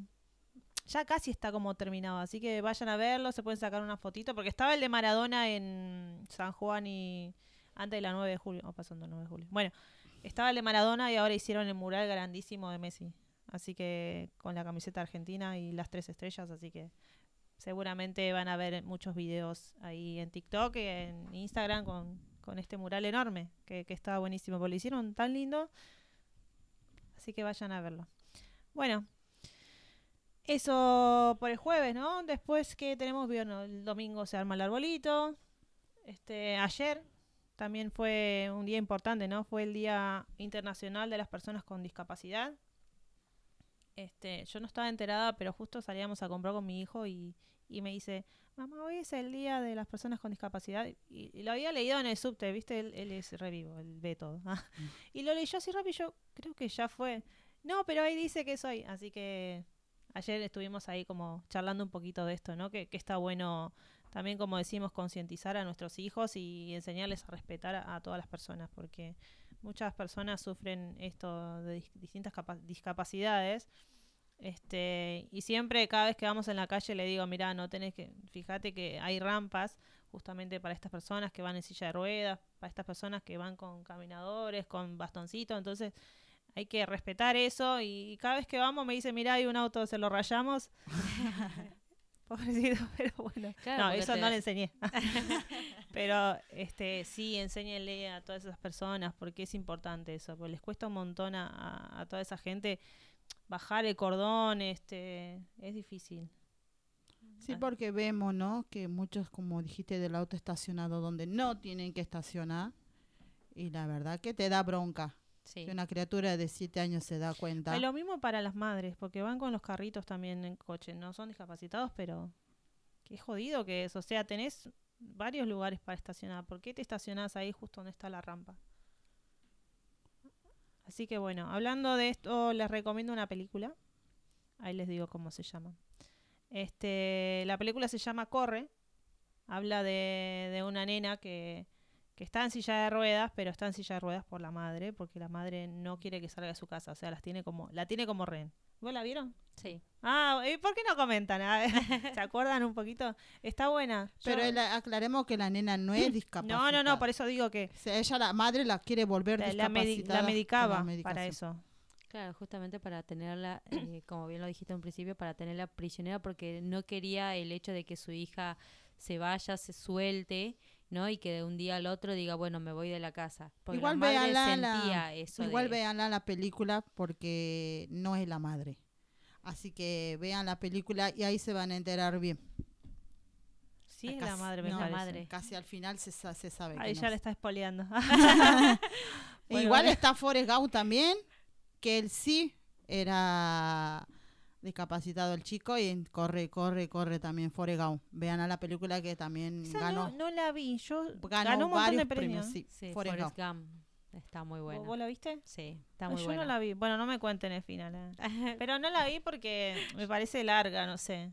ya casi está como terminado. Así que vayan a verlo, se pueden sacar una fotito, porque estaba el de Maradona en San Juan y antes de la 9 de julio, o pasando el 9 de julio. Bueno, estaba el de Maradona y ahora hicieron el mural grandísimo de Messi. Así que con la camiseta argentina y las tres estrellas, así que seguramente van a ver muchos videos ahí en TikTok y en Instagram con, con este mural enorme, que, que está buenísimo, porque lo hicieron tan lindo. Así que vayan a verlo. Bueno, eso por el jueves, ¿no? Después que tenemos, bueno, el domingo se arma el arbolito. Este, ayer también fue un día importante, ¿no? Fue el Día Internacional de las Personas con Discapacidad. Este, yo no estaba enterada, pero justo salíamos a comprar con mi hijo y, y me dice, mamá, hoy es el Día de las Personas con Discapacidad. Y, y lo había leído en el subte, ¿viste? Él, él es revivo, él ve todo. y lo leyó así rápido y yo creo que ya fue. No, pero ahí dice que soy. Así que ayer estuvimos ahí como charlando un poquito de esto, ¿no? Que, que está bueno también, como decimos, concientizar a nuestros hijos y enseñarles a respetar a, todas las personas, porque muchas personas sufren esto de dis- distintas capa- discapacidades. Este, y siempre, cada vez que vamos en la calle, le digo, mira, no tenés que, fíjate que hay rampas justamente para estas personas que van en silla de ruedas, para estas personas que van con caminadores, con bastoncitos, entonces hay que respetar eso y cada vez que vamos me dice, mira, hay un auto, se lo rayamos. Pobrecito, pero bueno. Claro, no, eso te- no le enseñé. Pero este sí, enséñenle a todas esas personas porque es importante eso, porque les cuesta un montón a, a- toda esa gente bajar el cordón, este es difícil. Sí, porque vemos, ¿no? Que muchos, como dijiste, del auto estacionado donde no tienen que estacionar. Y la verdad que te da bronca. Sí. Si una criatura de 7 años se da cuenta. Y lo mismo para las madres, porque van con los carritos también en coche, no son discapacitados, pero qué jodido que es, o sea, tenés varios lugares para estacionar, ¿por qué te estacionás ahí justo donde está la rampa? Así que bueno, hablando de esto, les recomiendo una película. Ahí les digo cómo se llama. Este, la película se llama Corre. Habla de, de una nena que, que está en silla de ruedas, pero está en silla de ruedas por la madre, porque la madre no quiere que salga de su casa, o sea, las tiene como, la tiene como rehén. ¿Vos la vieron? Sí. Ah, ¿y por qué no comentan? A ver, ¿Se acuerdan un poquito? Está buena. Yo- Pero el- aclaremos que la nena no es discapacitada. no, no, no, por eso digo que O sea, ella, la madre, la quiere volver la, la medi- discapacitada. la medicaba para eso. Claro, justamente para tenerla, eh, como bien lo dijiste en principio, para tenerla prisionera porque no quería el hecho de que su hija se vaya, se suelte, ¿no? Y que de un día al otro diga, bueno, me voy de la casa. Porque Igual la madre véanla la- sentía eso Igual de- véanla la película porque no es la madre. Así que vean la película y ahí se van a enterar bien. Sí, es Casi- la madre, me no, parece. madre. Casi al final se, se sabe que Ahí no ya es. le está espoleando. Bueno, Igual está Forrest Gump también, que él sí era discapacitado el chico y corre, corre, corre también Forrest Gump. Vean a la película que también Esa ganó, no, no la vi. Yo ganó, ganó un montón varios de premios. Sí, Sí, Forrest Gump. Está muy ¿Vos- buena. ¿Vos la viste? Sí, está muy yo buena. no la vi. Bueno, no me cuenten el final. eh. Pero no la vi porque me parece larga, no sé.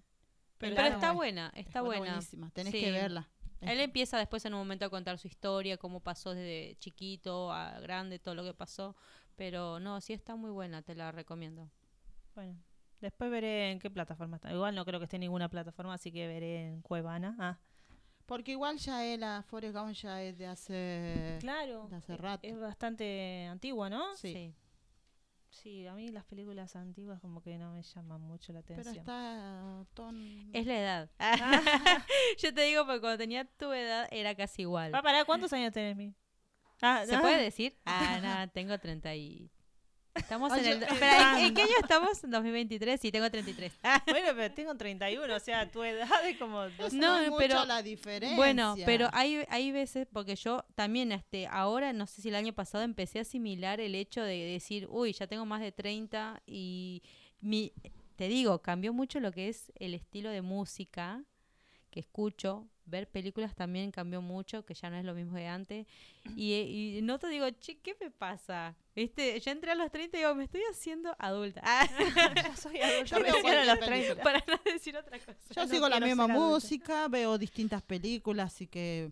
Pero, Pero está buena, está buena. buenísima, tenés Sí. que verla. Él empieza después en un momento a contar su historia, cómo pasó desde chiquito a grande, todo lo que pasó. Pero no, sí está muy buena, te la recomiendo. Bueno, después veré en qué plataforma está. Igual no creo que esté en ninguna plataforma, así que veré en Cuevana. Ah, Porque igual ya es la Forrest Gump ya es de hace... claro. de hace rato. Es bastante antigua, ¿no? Sí. Sí, a mí las películas antiguas como que no me llaman mucho la Pero atención. está... ton- Es la edad. Yo te digo porque cuando tenía tu edad era casi igual. Va, pará, ¿cuántos años tenés, mi? Ah, ¿Se ah, puede decir? Ah, no, tengo 30 y... Estamos en el... Espera, ¿en, en qué año estamos? ¿En 2023? Sí, tengo 33. Bueno, pero tengo 31, o sea, tu edad es como... dos- No, mucho pero- la diferencia. Bueno, pero hay, hay veces, porque yo también este, ahora, no sé si el año pasado empecé a asimilar el hecho de decir, uy, ya tengo más de 30 y mi, te digo, cambió mucho lo que es el estilo de música que escucho. Ver películas también cambió mucho, que ya no es lo mismo de antes. Y, y no te digo, che, ¿qué me pasa? Este, ya entré a los 30 y digo, me estoy haciendo adulta. Ah, Ya soy adulta, Yo veo recién a los película. 30. para no decir otra cosa. Yo no sigo la misma adulta. música, veo distintas películas, así que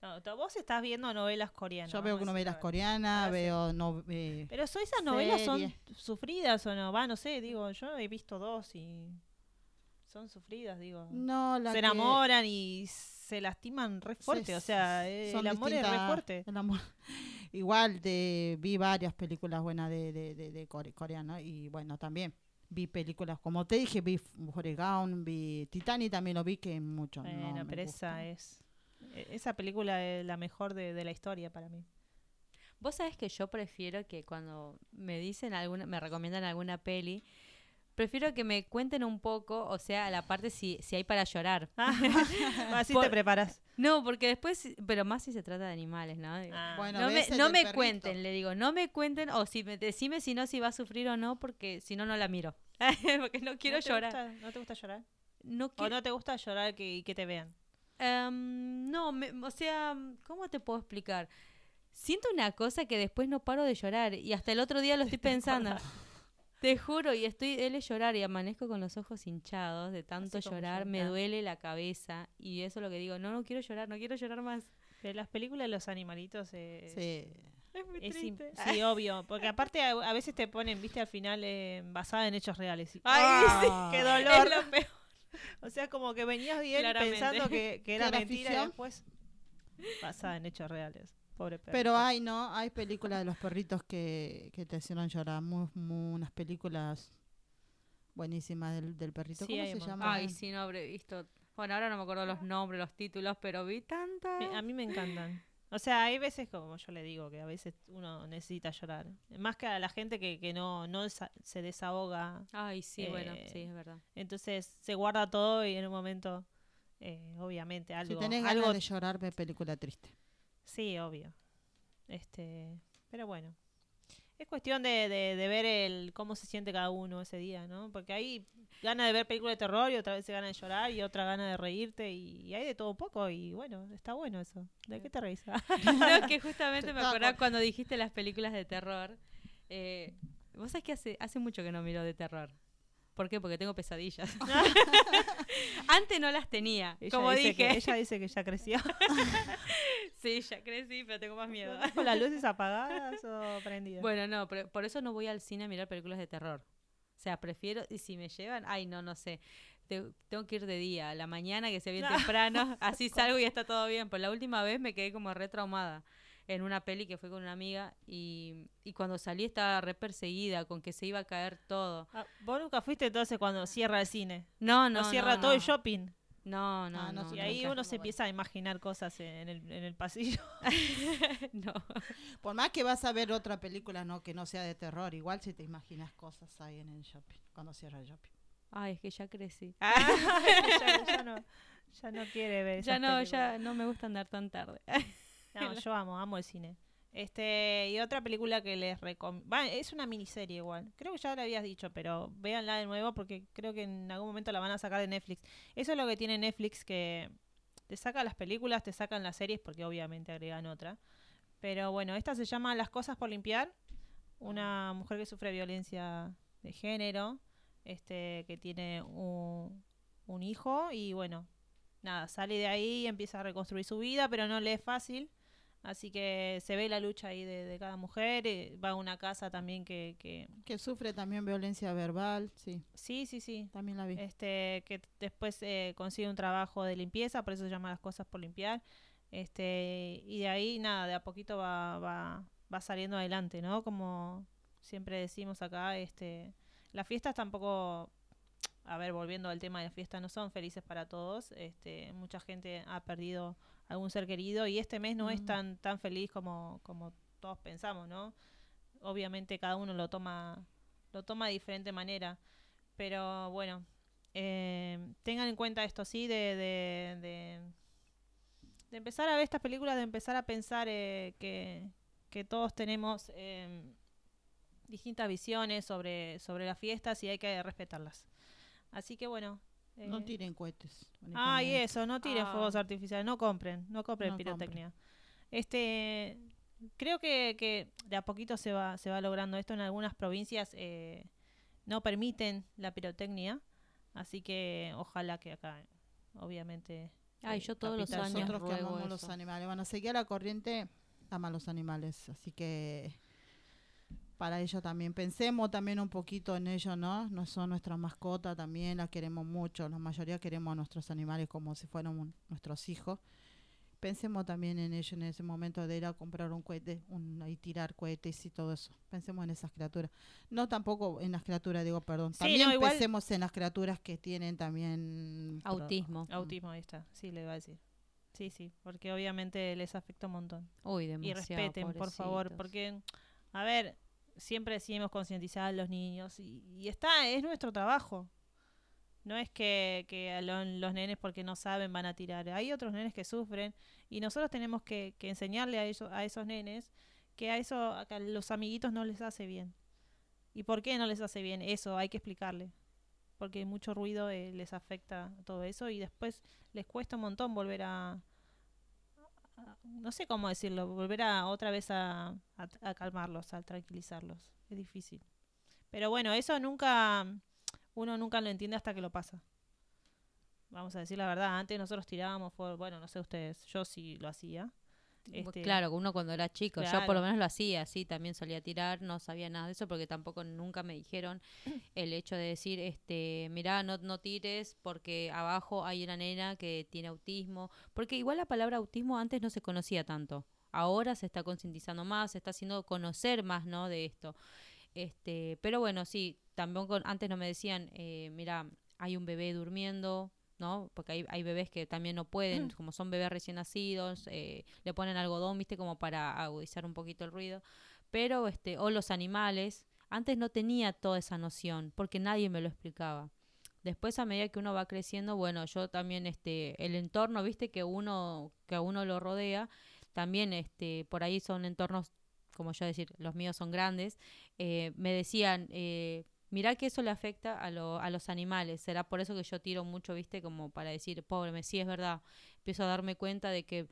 No, vos estás viendo novelas coreanas. yo veo novelas coreanas, veo no, eh, Pero so- esas novelas son sufridas o no, va, no sé, digo, yo he visto dos y son sufridas, digo. no la se que- enamoran y se lastiman re fuerte, se- o sea, eh, el amor es re fuerte. el amor- Igual de, vi varias películas buenas de, de, de, de core- coreano y bueno, también vi películas, como te dije, vi Forrest Gump, vi Titanic también lo vi que mucho. no Bueno, me pero esa es e- esa película es la mejor de, de la historia para mí. Vos sabés que yo prefiero que cuando me dicen alguna, me recomiendan alguna peli, prefiero que me cuenten un poco, o sea, la parte si, si hay para llorar. Así Por- te preparas. No, porque después, pero más si se trata de animales, ¿no? Ah. Bueno, no me, no me cuenten, le digo, no me cuenten, o si me, decime si no, si va a sufrir o no, porque si no, no la miro. porque no quiero ¿No te llorar. gusta- ¿No te gusta llorar? No ¿O quiero, no te gusta llorar que, y que te vean? Em, no, me- o sea, ¿cómo te puedo explicar? Siento una cosa que después no paro de llorar y hasta el otro día lo estoy pensando. Te juro, y estoy, él es llorar y amanezco con los ojos hinchados de tanto llorar, me duele la cabeza y eso es lo que digo, no, no quiero llorar, no quiero llorar más. Pero las películas de los animalitos eh, Sí. Es muy es triste. sí, obvio, porque aparte a, a veces te ponen, viste, al final eh, basada en hechos reales. Y- Ay, sí. Ah. ¡Qué Es dolor! lo peor. O sea, como que venías bien Claramente. pensando que, que era mentira y después basada en hechos reales. Pobre perro. Pero hay, ¿no? Hay películas de los perritos que, que te hicieron llorar. Muy, muy- unas películas buenísimas del, del perrito. Sí, ¿Cómo se llama? Ay, sí, no habré visto. Bueno, ahora no me acuerdo los nombres, los títulos, pero vi tantas. A mí me encantan. O sea, hay veces, como yo le digo, que a veces uno necesita llorar. Más que a la gente que, que no, no desa- se desahoga. Ay, sí, bueno, Eh, sí, es verdad. Entonces se guarda todo y en un momento, eh, obviamente, algo. si tenés algo ganas de llorar, ve película triste. Sí, obvio. Este, pero bueno. Es cuestión de, de, de ver el cómo se siente cada uno ese día, ¿no? Porque hay ganas de ver películas de terror y otra vez se gana de llorar y otra gana de reírte y, y hay de todo un poco y bueno, está bueno eso. ¿De qué te reís? No, que justamente me acordaba cuando dijiste las películas de terror. Eh, Vos sabés que hace, hace mucho que no miro de terror. ¿Por qué? Porque tengo pesadillas. Antes no las tenía. Ella como dije. que- ella dice que ya creció. Sí, ya crecí, pero tengo más miedo. ¿Con las luces apagadas o prendidas? Bueno, no, pero por eso no voy al cine a mirar películas de terror. O sea, prefiero, y si me llevan, ay, no, no sé. Te- tengo que ir de día, a la mañana, que sea bien temprano, así salgo y está todo bien. Pues la última vez me quedé como re traumada en una peli que fue con una amiga y, y cuando salí estaba re perseguida, con que se iba a caer todo. Ah, Vos nunca fuiste entonces cuando cierra el cine. No, no, No, cierra no, todo el shopping. No, no, Ah, no, no. sí, Y ahí uno se empieza a imaginar cosas en el, en el pasillo. no. Por más que vas a ver otra película no que no sea de terror, igual si te imaginas cosas ahí en el shopping, cuando cierra el shopping. Ay, es que ya crecí. ya, ya no, ya no quiere ver ya no, películas. ya no me gusta andar tan tarde. No, yo amo, amo el cine. Este, y otra película que les recomiendo. Es una miniserie igual. Creo que ya la habías dicho, pero véanla de nuevo porque creo que en algún momento la van a sacar de Netflix. Eso es lo que tiene Netflix, que te saca las películas, te sacan las series, porque obviamente agregan otra. Pero bueno, esta se llama Las cosas por limpiar. Una mujer que sufre violencia de género, este, que tiene un, un hijo y bueno, nada, sale de ahí y empieza a reconstruir su vida, pero no le es fácil. Así que se ve la lucha ahí de, de cada mujer. eh, va a una casa también que, que... Que sufre también violencia verbal, sí, Sí, sí, sí. también la vi. Este, que después eh, consigue un trabajo de limpieza, por eso se llama las cosas por limpiar. Este, y de ahí, nada, de a poquito va, va, va saliendo adelante, ¿no? Como siempre decimos acá, este, las fiestas tampoco, a ver, volviendo al tema de las fiestas, no son felices para todos. Este, mucha gente ha perdido algún ser querido y este mes no es Mm. tan, tan feliz como, como todos pensamos, ¿no? Obviamente cada uno lo toma, lo toma de diferente manera. Pero bueno, eh, tengan en cuenta esto, sí, de, de, de, de empezar a ver estas películas, de empezar a pensar eh, que, que todos tenemos eh, distintas visiones sobre, sobre las fiestas y hay que respetarlas. Así que bueno. Eh, No tiren cohetes. Ah, y eso, no tiren Ah. fuegos artificiales, no compren, no compren No compren. pirotecnia. Este, creo que, que de a poquito se va, se va logrando esto en algunas provincias, eh, no permiten la pirotecnia, así que ojalá que acá, obviamente. Ay, eh, yo todos los años Nosotros que amamos los animales. Bueno, seguir la corriente ama los animales, así que para ello también pensemos también un poquito en ello, ¿no? No son nuestra mascota, también la queremos mucho. La mayoría queremos a nuestros animales como si fueran un- nuestros hijos. Pensemos también en ello en ese momento de ir a comprar un cohete un, y tirar cohetes y todo eso. Pensemos en esas criaturas. No tampoco en las criaturas, digo, perdón. Sí, También no, igual- pensemos en las criaturas que tienen también pro- Autismo. Autismo, ahí está, sí, le iba a decir. Sí, sí, porque obviamente les afecta un montón. Uy, y demasiado. respeten, por favor, porque, a ver, siempre decimos concientizar a los niños y, y está, es nuestro trabajo. No es que, que a lo- los nenes porque no saben van a tirar. Hay otros nenes que sufren y nosotros tenemos que, que enseñarle a, ellos, a esos nenes que a eso a los amiguitos no les hace bien. ¿Y por qué no les hace bien? Eso hay que explicarle. Porque mucho ruido eh, les afecta todo eso y después les cuesta un montón volver a, no sé cómo decirlo, volver a otra vez a, a- calmarlos, a tranquilizarlos. Es difícil. Pero bueno, eso nunca, uno nunca lo entiende hasta que lo pasa. Vamos a decir la verdad, antes nosotros tirábamos, fue, bueno, no sé ustedes, yo sí lo hacía. Este, Claro, uno cuando era chico, yo por lo menos lo hacía, sí, también solía tirar, no sabía nada de eso porque tampoco nunca me dijeron el hecho de decir, este, mirá, no, no tires porque abajo hay una nena que tiene autismo, porque igual la palabra autismo antes no se conocía tanto, ahora se está concientizando más, se está haciendo conocer más, ¿no? De esto. Este, pero bueno, sí, también con- antes no me decían, eh, mira, hay un bebé durmiendo, ¿no? Porque hay, hay bebés que también no pueden, como son bebés recién nacidos, eh, le ponen algodón, viste, como para agudizar un poquito el ruido. Pero, este, o los animales, antes no tenía toda esa noción, porque nadie me lo explicaba. Después, a medida que uno va creciendo, bueno, yo también, este, el entorno, viste, que uno, que a uno lo rodea, también, este, por ahí son entornos, como yo decir, los míos son grandes, eh, me decían, eh, mirá que eso le afecta a, lo, a los animales. Será por eso que yo tiro mucho, viste, como para decir, pobre, sí es verdad. Empiezo a darme cuenta de que,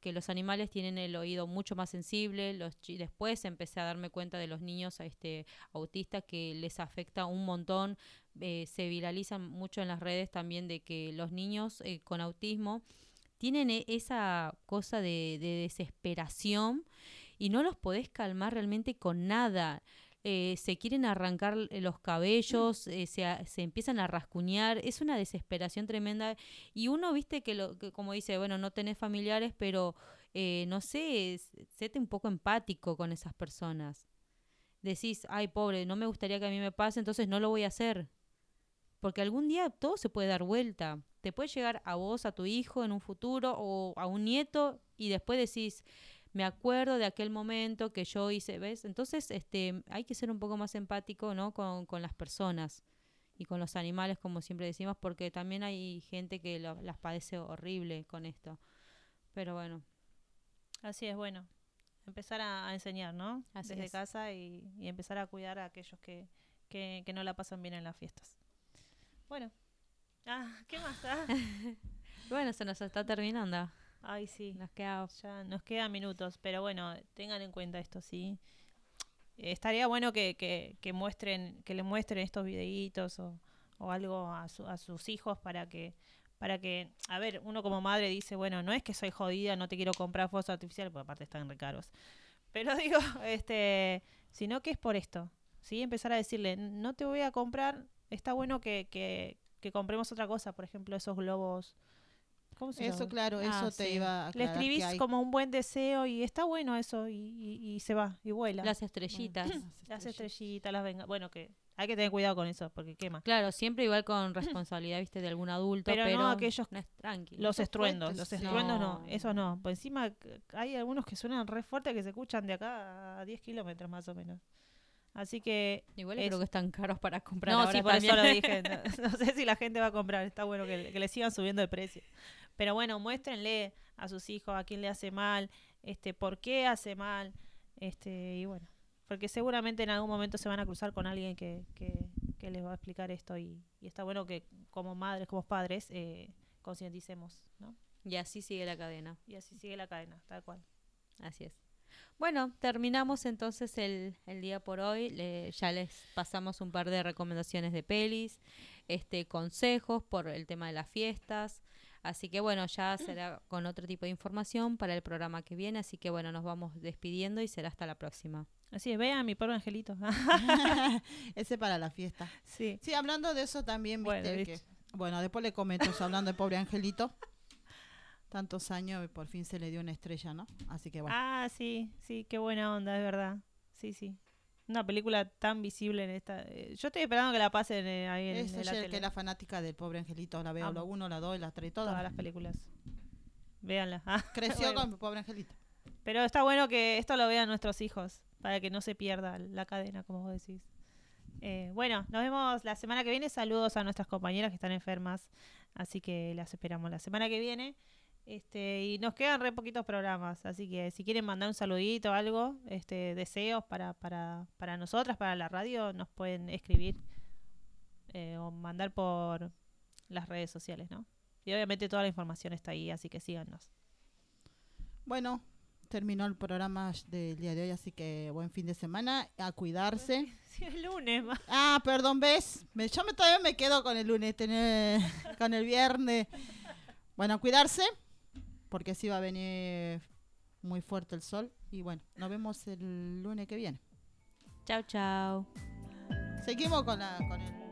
que los animales tienen el oído mucho más sensible. Los después empecé a darme cuenta de los niños este, autistas que les afecta un montón. Eh, se viralizan mucho en las redes también de que los niños eh, con autismo tienen e- esa cosa de, de desesperación y no los podés calmar realmente con nada eh, se quieren arrancar eh, los cabellos, eh, se, se empiezan a rascuñar, es una desesperación tremenda. Y uno, viste, que, lo, que como dice, bueno, no tenés familiares, pero eh, no sé, séte un poco empático con esas personas. Decís, ay, pobre, no me gustaría que a mí me pase, entonces no lo voy a hacer. Porque algún día todo se puede dar vuelta. Te puede llegar a vos, a tu hijo en un futuro o a un nieto y después decís, me acuerdo de aquel momento que yo hice, ¿ves? Entonces, este, hay que ser un poco más empático, ¿no? Con, con las personas y con los animales, como siempre decimos, porque también hay gente que lo- las padece horrible con esto. Pero bueno, Así es, bueno. Empezar a, a enseñar, ¿no? Así Desde es. casa y, y empezar a cuidar a aquellos que, que, que no la pasan bien en las fiestas. Bueno. Ah, ¿qué más? Ah, bueno, se nos está terminando. Ay, sí. Nos queda Ya nos quedan minutos, pero bueno, tengan en cuenta esto, sí. Eh, Estaría bueno que, que, que muestren, que le muestren estos videitos o, o algo a, su- a sus hijos para que, para que, a ver, uno como madre dice, bueno, no es que soy jodida, no te quiero comprar fuegos artificiales, porque aparte están re caros. Pero digo, este, sino que es por esto, ¿sí? Empezar a decirle, no te voy a comprar, está bueno que, que, que compremos otra cosa, por ejemplo, esos globos. ¿Cómo se Eso, llama? claro, eso Ah, te sí. iba a Le escribís hay- como un buen deseo y está bueno eso y, y- y se va y vuela. las estrellitas. Las estrellitas, las venga. Bueno, que hay que tener cuidado con eso porque quema. Claro, siempre igual con responsabilidad, viste, de algún adulto, Pero pero, no aquellos- no es. Los estruendos, los estruendos no. No. eso no. Por encima hay algunos que suenan re fuerte que se escuchan de acá a 10 kilómetros más o menos. Así que Igual es- creo que están caros para comprar No, ahora sí, por eso lo dije. No, no sé si la gente va a comprar. Está bueno que, le- que le sigan subiendo el precio. Pero bueno, muéstrenle a sus hijos a quién le hace mal, este, por qué hace mal, este, y bueno, porque seguramente en algún momento se van a cruzar con alguien que, que, que les va a explicar esto y, y está bueno que como madres, como padres, eh, concienticemos, ¿no? Y así sigue la cadena. Y así sigue la cadena, tal cual. Así es. Bueno, terminamos entonces el, el día por hoy. Le- ya les pasamos un par de recomendaciones de pelis, este consejos por el tema de las fiestas. Así que bueno, ya será con otro tipo de información para el programa que viene. Así que bueno, nos vamos despidiendo y será hasta la próxima. Así es, vean mi pobre angelito. Ese para la fiesta. sí. Sí, hablando de eso también, viste, Bueno, que- bueno, después le comento, hablando de pobre angelito, tantos años y por fin se le dio una estrella, ¿no? Así que bueno. Ah, sí, sí, qué buena onda, es verdad. Sí, sí. Una película tan visible en esta. eh, yo estoy esperando que la pasen eh, ahí en, es en la tele. que la fanática del pobre angelito, la veo, Amo. la uno, la dos, la tres, Todas todas. las películas. Véanla. Ah, Creció bueno. con el pobre angelito. Pero está bueno que esto lo vean nuestros hijos, para que no se pierda la cadena, como vos decís. Eh, bueno, nos vemos la semana que viene. Saludos a nuestras compañeras que están enfermas, así que las esperamos la semana que viene. Este, y nos quedan re poquitos programas, así que si quieren mandar un saludito o algo, este, deseos para, para, para nosotras, para la radio, nos pueden escribir eh, o mandar por las redes sociales, ¿no? Y obviamente toda la información está ahí, así que síganos. Bueno, terminó el programa del día de hoy, así que buen fin de semana, a cuidarse. Sí, el lunes, ma. Ah, perdón, ¿ves? Me, yo me, todavía me quedo con el lunes, tener, con el viernes. Bueno, a cuidarse, porque así va a venir muy fuerte el sol. Y bueno, nos vemos el lunes que viene. Chao, chao. Seguimos con, la, con el...